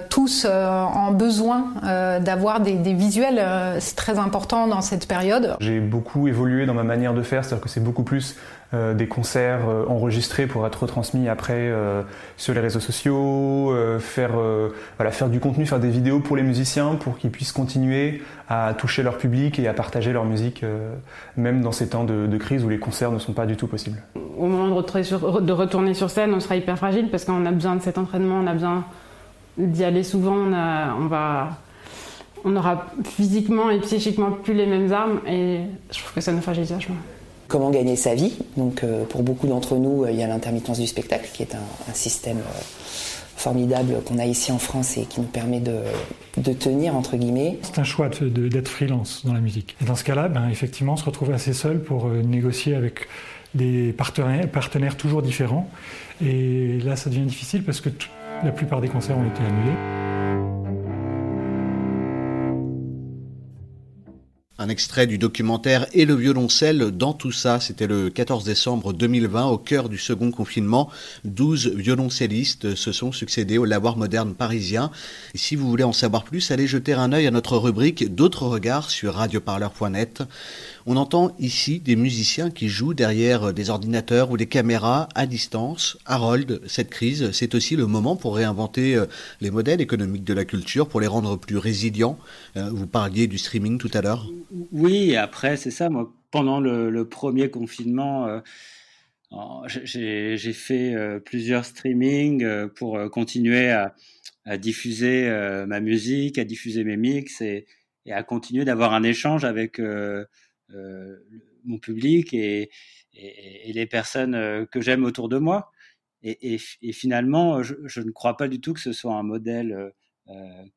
tous en besoin d'avoir des, visuels. c'est très important dans cette période. J'ai beaucoup évolué dans ma manière de faire, c'est-à-dire que c'est beaucoup plus euh, des concerts euh, enregistrés pour être retransmis après euh, sur les réseaux sociaux, faire, voilà, faire du contenu, faire des vidéos pour les musiciens pour qu'ils puissent continuer à toucher leur public et à partager leur musique, même dans ces temps de, crise où les concerts ne sont pas du tout possibles. Au moment de, de retourner sur scène, on sera hyper fragile parce qu'on a besoin de cet entraînement, on a besoin d'y aller souvent, on, on va on aura physiquement et psychiquement plus les mêmes armes et je trouve que ça nous fragilise vachement comment gagner sa vie? Donc euh, pour beaucoup d'entre nous, euh, il y a l'intermittence du spectacle qui est un, système euh, formidable qu'on a ici en France et qui nous permet de, tenir entre guillemets. C'est un choix d'être freelance dans la musique. Et dans ce cas-là, ben, effectivement, on se retrouve assez seul pour négocier avec des partenaires, partenaires toujours différents. Et là, ça devient difficile parce que la plupart des concerts ont été annulés. Un extrait du documentaire Et le violoncelle dans tout ça, c'était le 14 décembre 2020 au cœur du second confinement. 12 violoncellistes se sont succédés au lavoir moderne parisien. Si vous voulez en savoir plus, allez jeter un œil à notre rubrique D'autres regards sur radioparleur.net. On entend ici des musiciens qui jouent derrière des ordinateurs ou des caméras à distance. Harold, cette crise, c'est aussi le moment pour réinventer euh, les modèles économiques de la culture, pour les rendre plus résilients. Euh, vous parliez du streaming tout à l'heure. Oui, après, c'est ça. Moi, pendant le, premier confinement, euh, j'ai fait plusieurs streamings pour continuer à, diffuser ma musique, à diffuser mes mix et, à continuer d'avoir un échange avec euh, euh, mon public et, les personnes euh, que j'aime autour de moi. Et, finalement, je, ne crois pas du tout que ce soit un modèle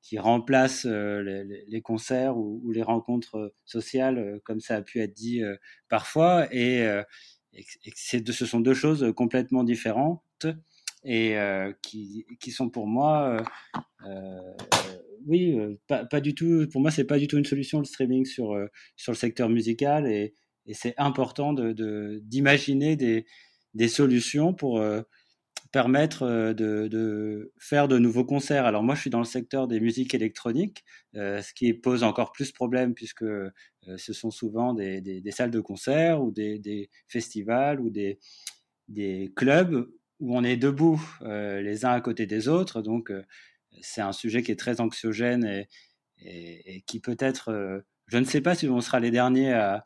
qui remplace les, concerts ou, les rencontres sociales, comme ça a pu être dit parfois, et, et ce sont deux choses complètement différentes et qui, qui, sont pour moi oui, euh, pas, du tout. Pour moi, c'est pas du tout une solution le streaming sur euh, sur le secteur musical et, c'est important de d'imaginer des, des solutions pour euh, permettre de, faire de nouveaux concerts. Alors moi, je suis dans le secteur des musiques électroniques, ce qui pose encore plus problème puisque ce sont souvent des, des, salles de concert ou des, festivals ou des, des clubs où on est debout les uns à côté des autres. Donc c'est un sujet qui est très anxiogène et, qui peut-être, euh, je ne sais pas si on sera les derniers à,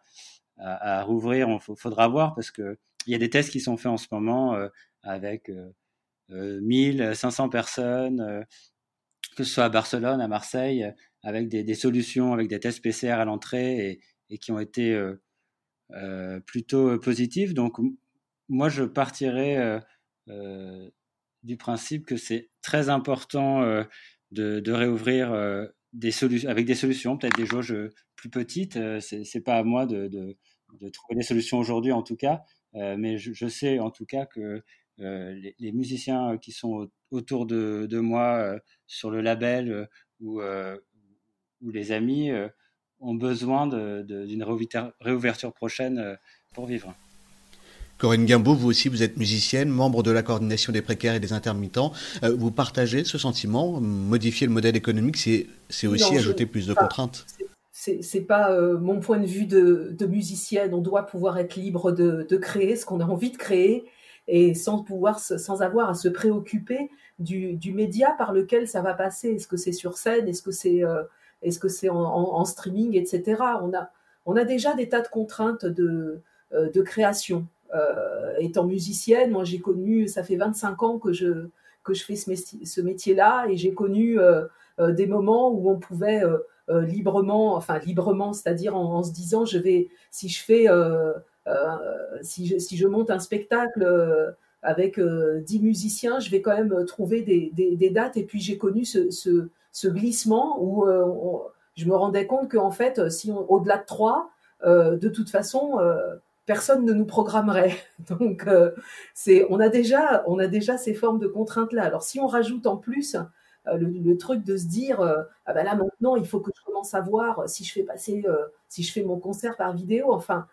rouvrir, il faudra voir parce qu'il y a des tests qui sont faits en ce moment euh, avec euh, 1500 euh, personnes, que ce soit à Barcelone, à Marseille, avec des, solutions, avec des tests PCR à l'entrée et, qui ont été plutôt positifs. Donc moi, je partirais du principe que c'est très important euh, de, réouvrir euh, avec des solutions, peut-être des jauges plus petites. Euh, c'est pas à moi de, trouver des solutions aujourd'hui, en tout cas, mais je, sais en tout cas que les, musiciens qui sont autour de, moi sur le label ou les amis ont besoin d'une réouverture prochaine pour vivre. Corinne Guimbaud, vous aussi, vous êtes musicienne, membre de la coordination des précaires et des intermittents. Euh, vous partagez ce sentiment Modifier le modèle économique, c'est aussi ajouter plus de contraintes c'est pas euh, mon point de vue de, musicienne. On doit pouvoir être libre de, créer ce qu'on a envie de créer et sans pouvoir, sans avoir à se préoccuper du, média par lequel ça va passer. Est-ce que c'est sur scène? Est-ce que c'est euh, est-ce que c'est en, streaming, etc. On a, on a déjà des tas de contraintes de, de création. Euh, étant musicienne, moi j'ai connu, ça fait 25 ans que je, que je fais ce, métier-là et j'ai connu euh, euh, des moments où on pouvait librement, enfin librement, c'est-à-dire en, se disant, je vais, si je fais, si, je, si je monte un spectacle avec 10 musiciens, je vais quand même trouver des, des, dates. Et puis j'ai connu ce, ce, glissement où je me rendais compte qu'en fait, si au-delà de 3, de toute façon, personne ne nous programmerait. <laughs> Donc, euh, c'est, on a déjà, on a déjà ces formes de contraintes là. Alors, si on rajoute en plus euh, le, truc de se dire, euh, ah ben là maintenant, il faut que je commence à voir si je fais passer, si je fais mon concert par vidéo. Enfin,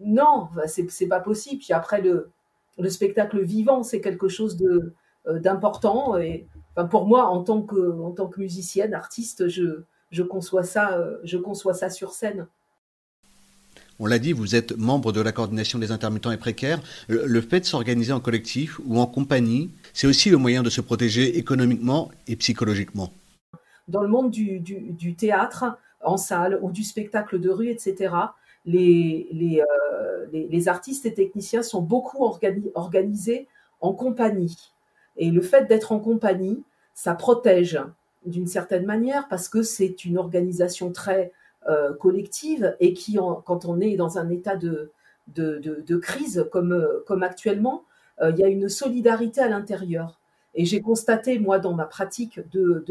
non, c'est, c'est pas possible. Puis après, le, le spectacle vivant, c'est quelque chose de d'important. Et pour moi, en tant que, en tant que musicienne, artiste, je, je conçois ça, je conçois ça sur scène. On l'a dit, vous êtes membre de la coordination des intermittents et précaires. Le, fait de s'organiser en collectif ou en compagnie, c'est aussi le moyen de se protéger économiquement et psychologiquement. Dans le monde du, théâtre, en salle ou du spectacle de rue, etc., les, euh, les, artistes et techniciens sont beaucoup organisés en compagnie. Et le fait d'être en compagnie, ça protège d'une certaine manière parce que c'est une organisation très euh, collective et qui, quand on est dans un état de, de, crise comme, euh, comme actuellement, euh, il y a une solidarité à l'intérieur. Et j'ai constaté, moi, dans ma pratique de,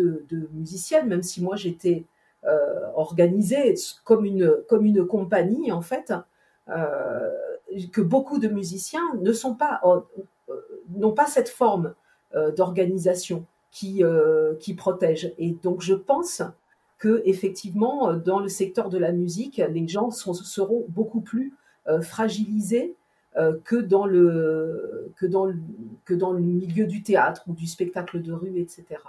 musicienne, même si moi j'étais organisée comme une, comme une compagnie, en fait, que beaucoup de musiciens ne sont pas, n'ont pas cette forme d'organisation qui, qui protège. Et donc, je pense que effectivement, euh, dans le secteur de la musique, les gens seront beaucoup plus euh, fragilisés euh, que dans le que dans le, que dans le milieu du théâtre ou du spectacle de rue, etc.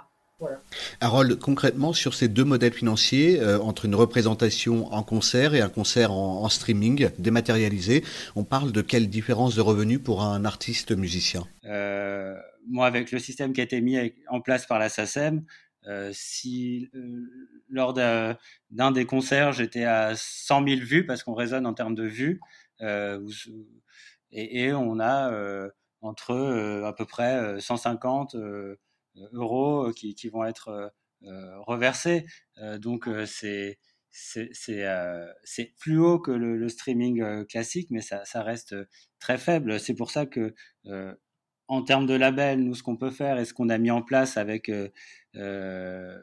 Harold, concrètement, sur ces deux modèles financiers, euh, entre une représentation en concert et un concert en, streaming dématérialisé, on parle de quelle différence de revenus pour un artiste musicien? Euh, Moi, avec le système qui a été mis en place par la SACEM, euh, si lors d'un des concerts, j'étais à 100 000 vues, parce qu'on raisonne en termes de vues, et, et, on a entre à peu près 150 euros euh, qui, vont être euh, euh, reversés. donc c'est plus haut que le, streaming classique, mais ça, ça, reste très faible. C'est pour ça que, en termes de label, nous, ce qu'on peut faire et ce qu'on a mis en place avec euh,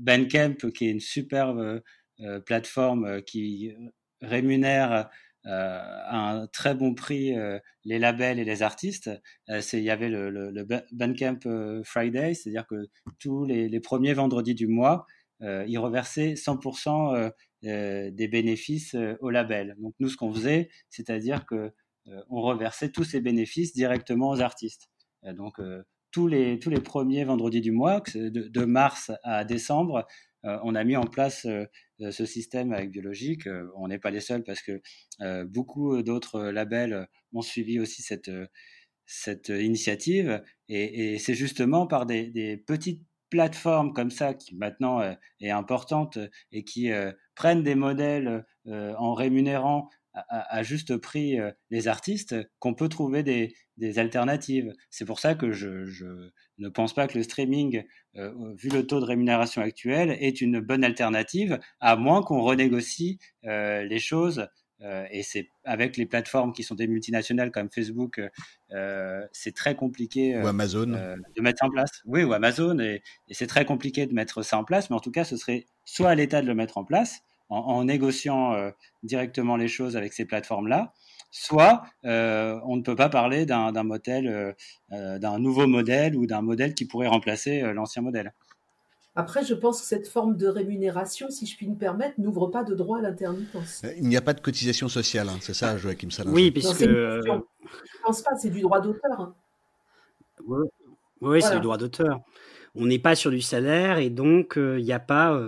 Bandcamp, qui est une superbe plateforme qui rémunère euh, à un très bon prix euh, les labels et les artistes. Euh, il y avait le, le, Bandcamp Friday, c'est-à-dire que tous les, premiers vendredis du mois, ils reversaient 100% des bénéfices au label. Donc nous, ce qu'on faisait, c'est-à-dire que on reversait tous ces bénéfices directement aux artistes. donc tous les tous les premiers vendredis du mois, de, mars à décembre, on a mis en place ce système avec Biologique. on n'est pas les seuls parce que beaucoup d'autres labels ont suivi aussi cette, cette initiative. Et, c'est justement par des, petites plateformes comme ça qui maintenant est importante et qui prennent des modèles en rémunérant à, juste prix les artistes qu'on peut trouver des, alternatives. C'est pour ça que je, ne pense pas que le streaming, vu le taux de rémunération actuel, est une bonne alternative, à moins qu'on renégocie les choses. et c'est avec les plateformes qui sont des multinationales comme Facebook, c'est très compliqué ou Amazon. de mettre en place. Oui, ou Amazon, et c'est très compliqué de mettre ça en place. Mais en tout cas, ce serait soit à l'État de le mettre en place, en, négociant euh, directement les choses avec ces plateformes-là, soit euh, on ne peut pas parler d'un modèle, euh, d'un nouveau modèle ou d'un modèle qui pourrait remplacer l'ancien modèle. Après, je pense que cette forme de rémunération, si je puis me permettre, n'ouvre pas de droit à l'intermittence. Il n'y a pas de cotisation sociale, hein, c'est ça, Joachim Salin Oui, puisque... je ne pense pas, c'est du droit d'auteur. Hein. Oui, c'est du droit d'auteur on n'est pas sur du salaire et donc il n'y a pas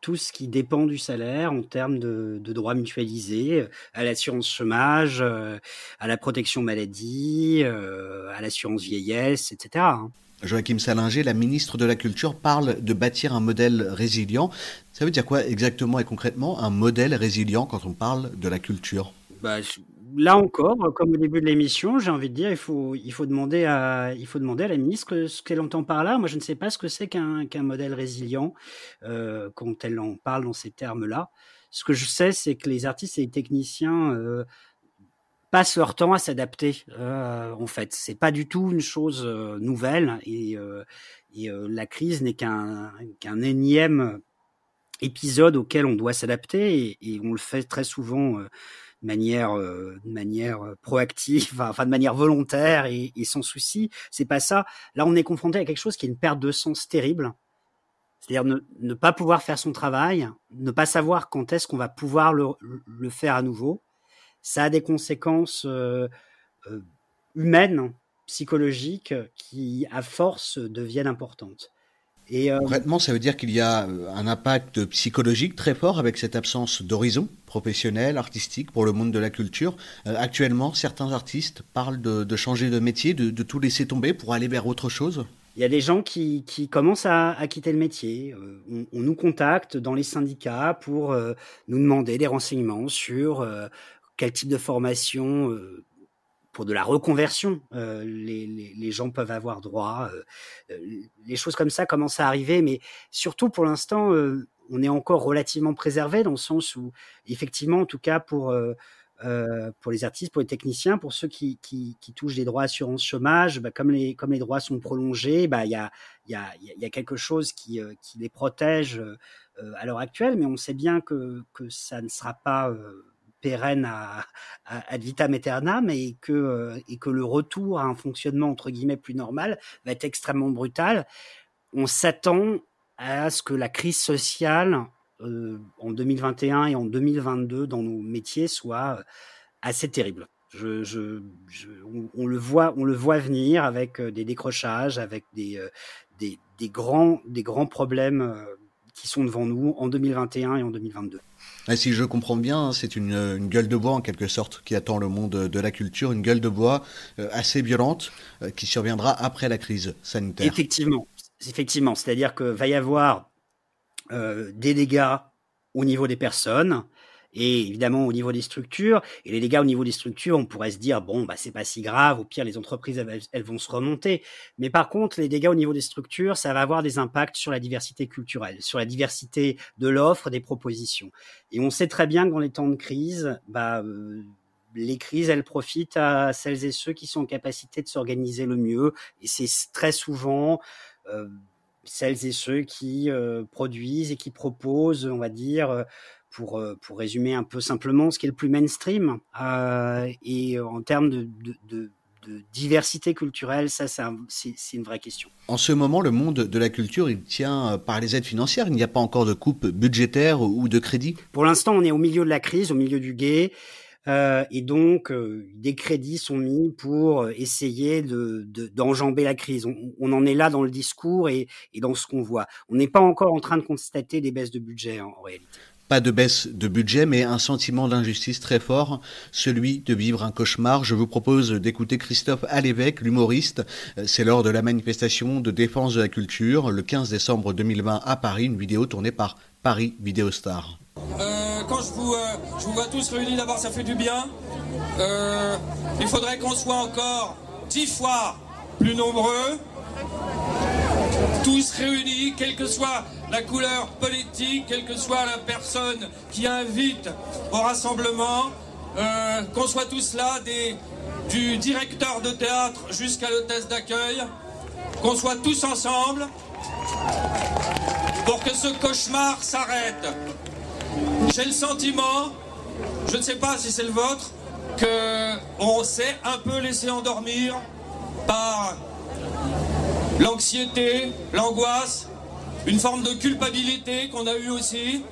tout ce qui dépend du salaire en termes de, droits mutualisés, à l'assurance chômage, à la protection maladie, à l'assurance vieillesse, etc. Hein. Joachim Salinger, la ministre de la Culture, parle de bâtir un modèle résilient. Ça veut dire quoi exactement et concrètement un modèle résilient quand on parle de la culture? Bah, là encore, comme au début de l'émission, j'ai envie de dire, il faut, il faut, demander, à, il faut demander à la ministre ce qu'elle entend par là. Moi, je ne sais pas ce que c'est qu'un modèle résilient euh, quand elle en parle dans ces termes-là. Ce que je sais, c'est que les artistes et les techniciens euh, passent leur temps à s'adapter. Euh, en fait, c'est pas du tout une chose nouvelle et, la crise n'est qu'un énième épisode auquel on doit s'adapter et, on le fait très souvent manière, euh, de manière euh, proactive, enfin de manière volontaire et, sans souci. C'est pas ça. Là, on est confronté à quelque chose qui est une perte de sens terrible. C'est-à-dire ne, pas pouvoir faire son travail, ne pas savoir quand est-ce qu'on va pouvoir le, le, faire à nouveau. Ça a des conséquences euh, humaines, psychologiques, qui à force deviennent importantes. Et Concrètement, ça veut dire qu'il y a un impact psychologique très fort avec cette absence d'horizon professionnel, artistique, pour le monde de la culture. Euh, actuellement, certains artistes parlent de, changer de métier, de, tout laisser tomber pour aller vers autre chose. Il y a des gens qui, commencent à, quitter le métier. Euh, on, nous contacte dans les syndicats pour euh, nous demander des renseignements sur quel type de formation pour de la reconversion, les, les, gens peuvent avoir droit. les choses comme ça commencent à arriver, mais surtout pour l'instant, on est encore relativement préservé dans le sens où, effectivement, en tout cas pour euh, euh, pour les artistes, pour les techniciens, pour ceux qui, qui, touchent des droits assurance chômage, bah, comme, les, comme les droits sont prolongés, bah, il y, a, y, a, y, a, quelque chose qui, euh, qui les protège à l'heure actuelle, mais on sait bien que, que ça ne sera pas pérenne à, ad vitam aeternam et que, et que le retour à un fonctionnement entre guillemets plus normal va être extrêmement brutal. On s'attend à ce que la crise sociale euh, en 2021 et en 2022 dans nos métiers soit euh, assez terrible. On, le voit, on le voit venir avec des décrochages, avec des grands problèmes qui sont devant nous en 2021 et en 2022. Si je comprends bien, c'est une, gueule de bois en quelque sorte qui attend le monde de la culture, une gueule de bois assez violente qui surviendra après la crise sanitaire. Effectivement, effectivement, c'est-à-dire que va y avoir euh, des dégâts au niveau des personnes et évidemment au niveau des structures. Et les dégâts au niveau des structures, on pourrait se dire bon bah c'est pas si grave, au pire les entreprises elles, vont se remonter. Mais par contre, les dégâts au niveau des structures, ça va avoir des impacts sur la diversité culturelle, sur la diversité de l'offre, des propositions. Et on sait très bien que dans les temps de crise, bah euh, les crises, elles profitent à celles et ceux qui sont en capacité de s'organiser le mieux. Et c'est très souvent euh, celles et ceux qui euh, produisent et qui proposent, on va dire, euh, pour, euh, pour résumer un peu simplement, ce qui est le plus mainstream. et en termes de, de, diversité culturelle, ça, c'est une vraie question. En ce moment, le monde de la culture, il tient par les aides financières. Il n'y a pas encore de coupe budgétaire ou de crédit Pour l'instant, on est au milieu de la crise, au milieu du guet. Euh, et donc, euh, des crédits sont mis pour euh, essayer de, d'enjamber la crise. On, en est là dans le discours et, dans ce qu'on voit. On n'est pas encore en train de constater des baisses de budget en, réalité. Pas de baisse de budget, mais un sentiment d'injustice très fort, celui de vivre un cauchemar. Je vous propose d'écouter Christophe Alévèque, l'humoriste. C'est lors de la manifestation de défense de la culture, le 15 décembre 2020 à Paris, une vidéo tournée par Paris Vidéostar. Euh, quand je vous, euh, je vous vois tous réunis, d'abord ça fait du bien. Euh, il faudrait qu'on soit encore dix fois plus nombreux, tous réunis, quelle que soit la couleur politique, quelle que soit la personne qui invite au rassemblement, qu'on soit tous là, du directeur de théâtre jusqu'à l'hôtesse d'accueil, qu'on soit tous ensemble pour que ce cauchemar s'arrête. J'ai le sentiment, je ne sais pas si c'est le vôtre, qu'on s'est un peu laissé endormir par l'anxiété, l'angoisse, une forme de culpabilité qu'on a eue aussi,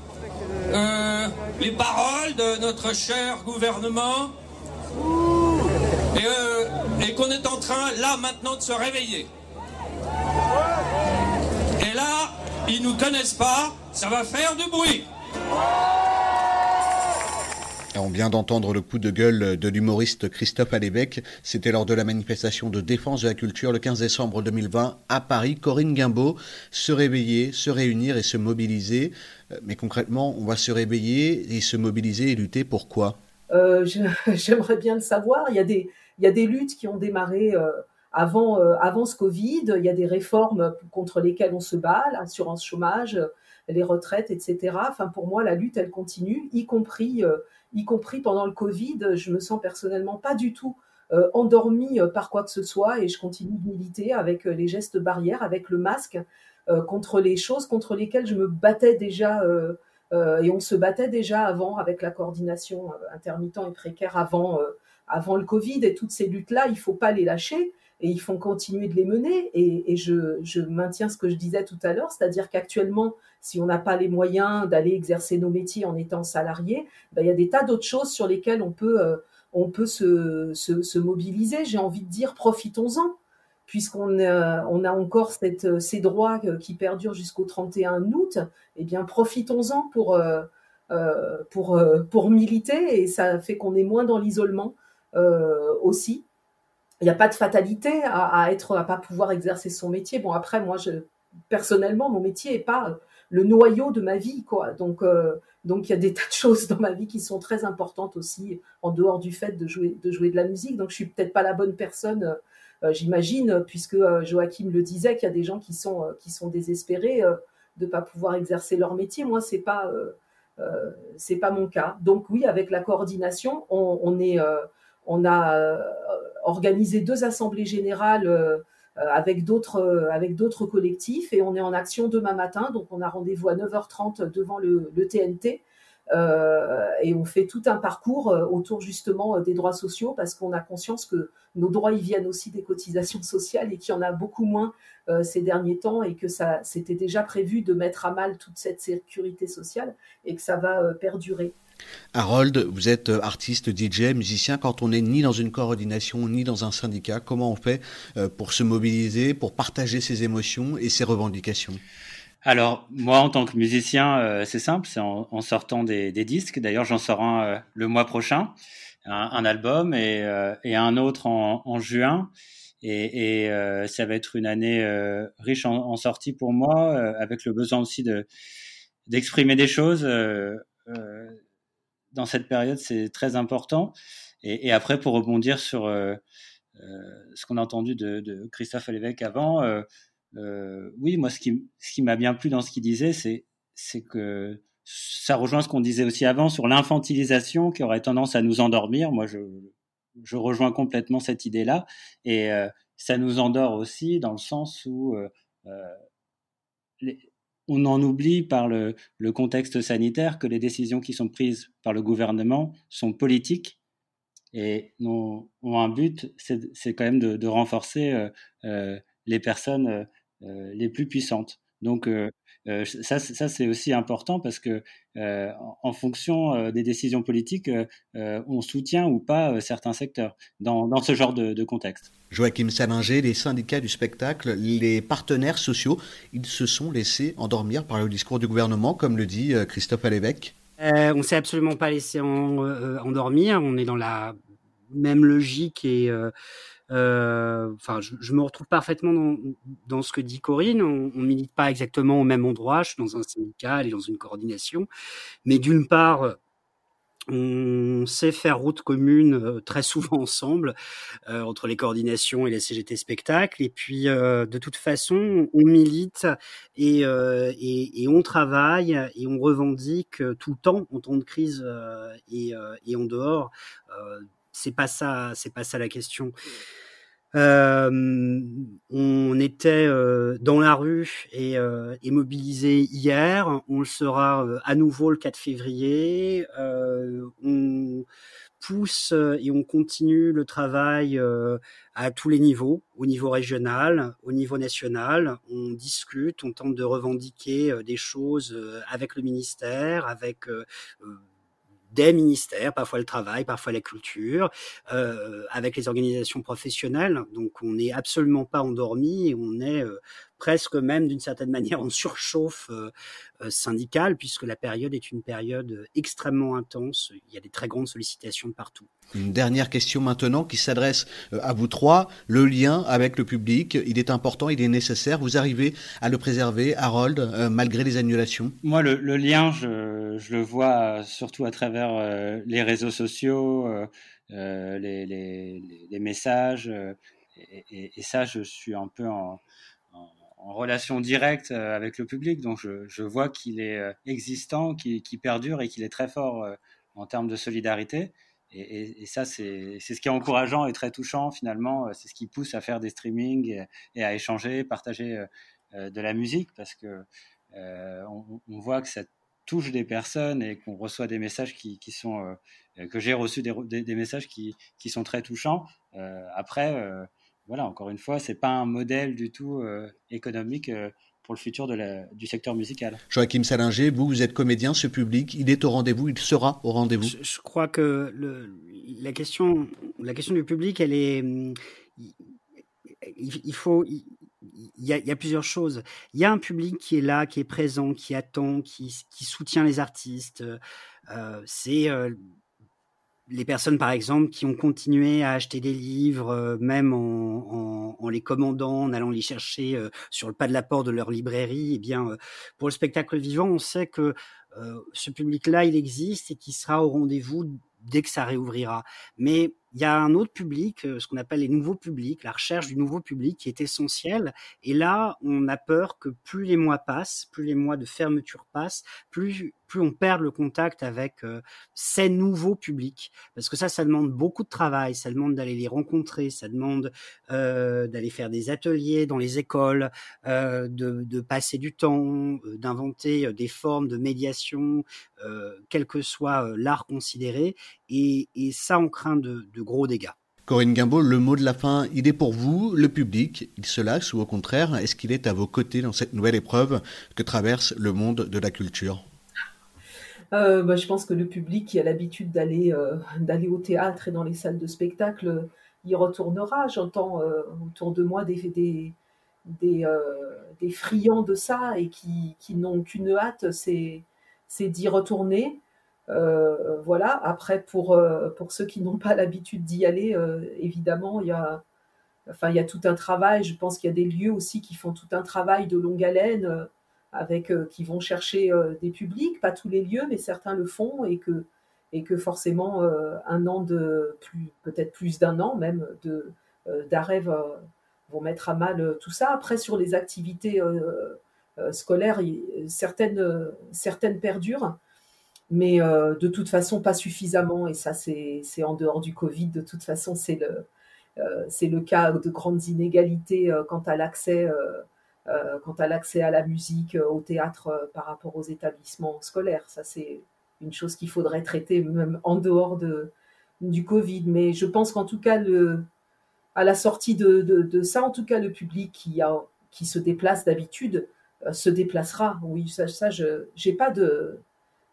euh, les paroles de notre cher gouvernement, et, euh, et qu'on est en train, là maintenant, de se réveiller. Et là, ils nous connaissent pas, ça va faire du bruit. On vient d'entendre le coup de gueule de l'humoriste Christophe Alévèque. C'était lors de la manifestation de défense de la culture le 15 décembre 2020 à Paris. Corinne Guimbaud, se réveiller, se réunir et se mobiliser. Euh, mais concrètement, on va se réveiller et se mobiliser et lutter pour quoi? Euh, <laughs> J'aimerais bien le savoir. Il y, a des, luttes qui ont démarré euh, avant, ce Covid. Il y a des réformes contre lesquelles on se bat, l'assurance chômage les retraites, etc. Enfin, pour moi, la lutte, elle continue, y compris, y compris pendant le Covid. Je me sens personnellement pas du tout euh, endormie euh, par quoi que ce soit et je continue de militer avec les gestes barrières, avec le masque, contre les choses contre lesquelles je me battais déjà. et on se battait déjà avant avec la coordination intermittent et précaire avant, avant le Covid et toutes ces luttes-là, il faut pas les lâcher et il faut continuer de les mener. Et, je, maintiens ce que je disais tout à l'heure, c'est-à-dire qu'actuellement, si on n'a pas les moyens d'aller exercer nos métiers en étant salarié, ben, il y a des tas d'autres choses sur lesquelles on peut, euh, on peut se, se, mobiliser. J'ai envie de dire, profitons-en puisqu'on a, on a encore ces droits qui perdurent jusqu'au 31 août, eh bien profitons-en pour, euh, euh, pour, pour militer et ça fait qu'on est moins dans l'isolement aussi il n'y a pas de fatalité à, à, être à pas pouvoir exercer son métier. Bon après moi personnellement mon métier est pas le noyau de ma vie quoi. Donc euh, donc il y a des tas de choses dans ma vie qui sont très importantes aussi en dehors du fait de jouer de jouer de la musique. Donc je suis peut-être pas la bonne personne euh, j'imagine puisque euh, Joachim le disait qu'il y a des gens qui sont qui sont désespérés de pas pouvoir exercer leur métier. Moi c'est pas c'est pas mon cas. Donc oui avec la coordination on, on est on a organisé deux assemblées générales euh, avec d'autres euh, avec d'autres collectifs et on est en action demain matin. Donc on a rendez-vous à 9h30 devant le, TNT et on fait tout un parcours autour justement des droits sociaux parce qu'on a conscience que nos droits ils viennent aussi des cotisations <laughs> sociales et qu'il y en a beaucoup moins ces derniers temps et que ça c'était déjà prévu de mettre à mal toute cette sécurité sociale et que ça va perdurer. Harold, vous êtes euh, artiste, DJ, musicien. Quand on n'est ni dans une coordination ni dans un syndicat, comment on fait euh, pour se mobiliser, pour partager ses émotions et ses revendications? Alors, moi, en tant que musicien, euh, c'est simple, c'est en, sortant des, disques. D'ailleurs, j'en sors un le mois prochain, un, album, et, un autre en, juin. Et, ça va être une année riche en, sorties pour moi, avec le besoin aussi de d'exprimer des choses dans cette période, c'est très important. Et, après, pour rebondir sur euh, euh, ce qu'on a entendu de, Christophe Lévesque avant, euh, oui, moi, ce qui, m'a bien plu dans ce qu'il disait, c'est, que ça rejoint ce qu'on disait aussi avant sur l'infantilisation qui aurait tendance à nous endormir. Moi, je, rejoins complètement cette idée-là. Et ça nous endort aussi dans le sens où les, on en oublie par le, contexte sanitaire que les décisions qui sont prises par le gouvernement sont politiques et ont, un but, c'est quand même de, renforcer euh, euh, les personnes euh, les plus puissantes. Donc ça, ça c'est aussi important parce que en fonction des décisions politiques, on soutient ou pas certains secteurs dans, ce genre de contexte. Joachim Salinger, les syndicats du spectacle, les partenaires sociaux, ils se sont laissés endormir par le discours du gouvernement, comme le dit euh, Christophe Alévèque euh, On ne s'est absolument pas laissé euh, endormir. On est dans la même logique et enfin, je, me retrouve parfaitement dans, ce que dit Corinne. On, ne milite pas exactement au même endroit. Je suis dans un syndicat et dans une coordination, mais d'une part, on sait faire route commune euh, très souvent ensemble euh, entre les coordinations et la CGT spectacle. Et puis, euh, de toute façon, on milite et, et, on travaille et on revendique tout le temps en temps de crise et, et en dehors. C'est pas ça, c'est pas ça la question. Euh, on était euh, dans la rue et, euh, et, mobilisé hier. On le sera à nouveau le 4 février. on pousse et on continue le travail à tous les niveaux, au niveau régional, au niveau national. On discute, on tente de revendiquer des choses avec le ministère, avec des ministères, parfois le travail, parfois la culture, euh, avec les organisations professionnelles. Donc on n'est absolument pas endormi, on est euh, presque même d'une certaine manière en surchauffe euh, euh, syndicale, puisque la période est une période extrêmement intense. Il y a des très grandes sollicitations de partout. Une dernière question maintenant qui s'adresse euh, à vous trois. Le lien avec le public, il est important, il est nécessaire. Vous arrivez à le préserver, Harold, malgré les annulations? Moi, le, lien, je, le vois surtout à travers les réseaux sociaux, les, messages. et, ça, je suis un peu en, en relation directe euh, avec le public. Donc je, vois qu'il est euh, existant, qu'il perdure et qu'il est très fort euh, en termes de solidarité. Et, ça, c'est ce qui est encourageant et très touchant finalement. C'est ce qui pousse à faire des streamings et, à échanger, partager de la musique parce que on, voit que ça touche des personnes et qu'on reçoit des messages qui, sont que j'ai reçu des, messages qui, qui, sont très touchants. après voilà, encore une fois, c'est pas un modèle du tout euh, économique euh, pour le futur de la, du secteur musical. Joachim Salinger, vous, vous êtes comédien, ce public, il est au rendez-vous, il sera au rendez-vous. Je, crois que le, la, question, la question du public, elle est. Il, faut. Il, y, a, il y, a, plusieurs choses. Il y a un public qui est là, qui est présent, qui attend, qui, qui soutient les artistes. Euh, c'est les personnes, par exemple, qui ont continué à acheter des livres, euh, même en, les commandant, en allant les chercher euh, sur le pas de la porte de leur librairie, eh bien, euh, pour le spectacle vivant, on sait que ce public-là, il existe et qu'il sera au rendez-vous dès que ça réouvrira. Mais il y a un autre public, euh, ce qu'on appelle les nouveaux publics, la recherche du nouveau public qui est essentielle. Et là, on a peur que plus les mois passent, plus les mois de fermeture passent, plus plus on perd le contact avec euh, ces nouveaux publics, parce que ça, ça demande beaucoup de travail, ça demande d'aller les rencontrer, ça demande euh, d'aller faire des ateliers dans les écoles, de, de, passer du temps, d'inventer des formes de médiation, quel que soit l'art considéré, et, et, ça, on craint de, de gros dégâts. Corinne Guimbaud, le mot de la fin, il est pour vous, le public, il se lâche ou au contraire, est-ce qu'il est à vos côtés dans cette nouvelle épreuve que traverse le monde de la culture? Euh, bah, je pense que le public qui a l'habitude d'aller euh, d'aller au théâtre et dans les salles de spectacle y retournera. J'entends euh, autour de moi des, des, des, des, friands de ça et qui, qui n'ont qu'une hâte, c'est d'y retourner. Voilà. Après, pour, pour ceux qui n'ont pas l'habitude d'y aller, évidemment, il y a, enfin, il y a tout un travail. Je pense qu'il y a des lieux aussi qui font tout un travail de longue haleine avec euh, qui vont chercher euh, des publics, pas tous les lieux, mais certains le font et que forcément euh, un an de plus, peut-être plus d'un an même de d'arrêt vont mettre à mal tout ça. Après sur les activités scolaires, certaines certaines perdurent, mais de toute façon pas suffisamment et ça c'est en dehors du Covid. De toute façon c'est le c'est le cas de grandes inégalités quant à l'accès euh, quant à l'accès à la musique, euh, au théâtre euh, par rapport aux établissements scolaires. Ça, c'est une chose qu'il faudrait traiter même en dehors de, du Covid. Mais je pense qu'en tout cas, le, à la sortie de, de, ça, en tout cas, le public qui, a, qui se déplace d'habitude se déplacera. Oui, ça, ça je j'ai pas de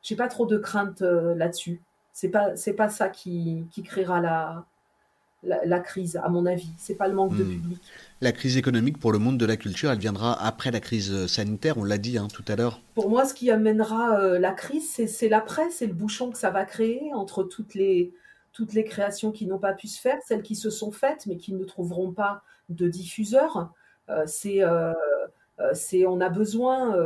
j'ai pas trop de crainte là-dessus. C'est pas c'est pas ça qui, qui créera la, la, crise, à mon avis. C'est pas le manque de hmm. public. La crise économique pour le monde de la culture, elle viendra après la crise sanitaire, on l'a dit hein, tout à l'heure. Pour moi, ce qui amènera euh, la crise, c'est l'après, c'est le bouchon que ça va créer entre toutes les, toutes les créations qui n'ont pas pu se faire, celles qui se sont faites mais qui ne trouveront pas de diffuseurs. Euh, c'est euh, c'est on a besoin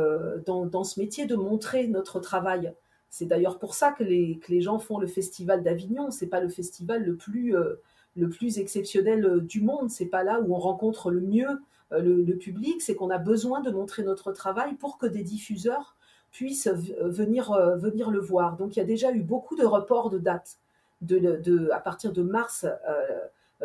dans, dans, ce métier de montrer notre travail. C'est d'ailleurs pour ça que les, gens font le festival d'Avignon. C'est pas le festival le plus plus exceptionnel euh, du monde. C'est pas là où on rencontre le mieux euh, le, public, c'est qu'on a besoin de montrer notre travail pour que des diffuseurs puissent euh, venir, venir le voir. Donc il y a déjà eu beaucoup de reports de dates. De, à partir de mars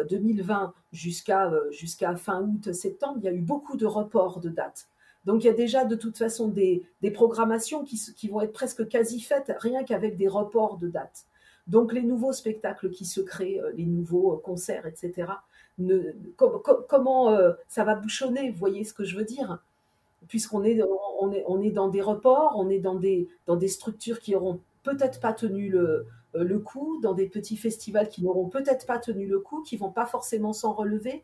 2020 jusqu'à jusqu'à fin août, septembre, il y a eu beaucoup de reports de dates. Donc il y a déjà de toute façon des, programmations qui, qui, vont être presque quasi faites rien qu'avec des reports de dates. Donc les nouveaux spectacles qui se créent, euh, les nouveaux euh, concerts, etc., comment euh, ça va bouchonner, vous voyez ce que je veux dire? Puisqu'on est, on est, on est dans des reports, on est dans des, dans des structures qui auront peut-être pas tenu le, le coup, dans des petits festivals qui n'auront peut-être pas tenu le coup, qui vont pas forcément s'en relever,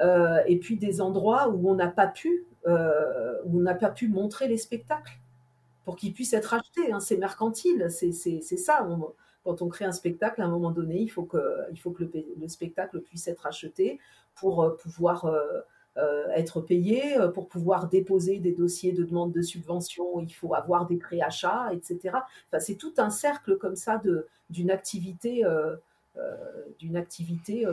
et puis des endroits où on n'a pas pu, où on n'a pas pu montrer les spectacles pour qu'ils puissent être achetés. Hein. c'est mercantile, c'est ça quand on crée un spectacle, à un moment donné, il faut que, il faut que le, spectacle puisse être acheté pour euh, pouvoir euh, euh, être payé, pour pouvoir déposer des dossiers de demande de subvention, il faut avoir des préachats, etc. Enfin, c'est tout un cercle comme ça d'une activité, d'une activité,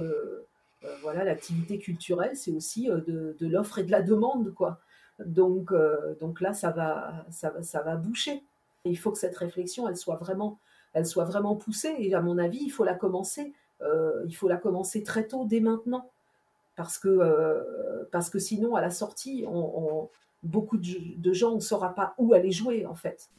voilà, l'activité culturelle, c'est aussi de, de l'offre et de la demande, quoi. Donc, donc là, ça va, ça ça va boucher. il faut que cette réflexion, elle soit vraiment elle soit vraiment poussée. Et à mon avis, il faut la commencer. Euh, il faut la commencer très tôt, dès maintenant, parce que euh, parce que sinon, à la sortie, on, beaucoup de, gens ne saura pas où aller jouer en fait.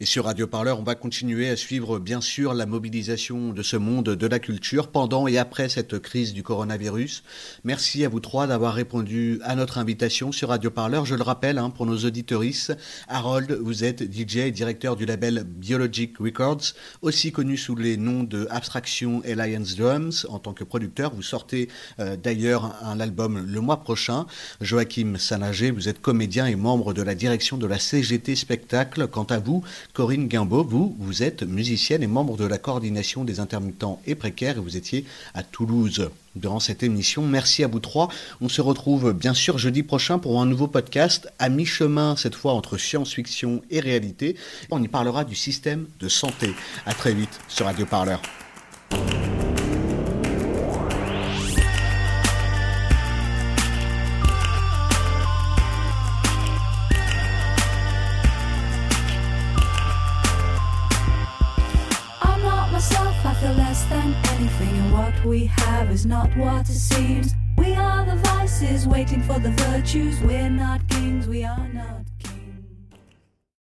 Et sur Radio Parleur, on va continuer à suivre bien sûr la mobilisation de ce monde de la culture pendant et après cette crise du coronavirus. Merci à vous trois d'avoir répondu à notre invitation sur Radio Parleur. Je le rappelle hein, pour nos auditoristes, Harold, vous êtes DJ et directeur du label Biologic Records, aussi connu sous les noms de Abstraction Alliance Drums. En tant que producteur, vous sortez euh, d'ailleurs un album le mois prochain. Joachim Sanager, vous êtes comédien membre de la direction de la CGT Spectacle. Quant à Corinne Guimbaud, vous, vous êtes musicienne et membre de la coordination des intermittents et précaires et vous étiez à Toulouse durant cette émission. Merci à vous trois. On se retrouve bien sûr jeudi prochain pour un nouveau podcast à mi-chemin cette fois entre science-fiction et réalité. On y parlera du système de santé. À très vite sur Radio Parleur. Is not what it seems. We are the vices waiting for the virtues. We're not kings, we are not.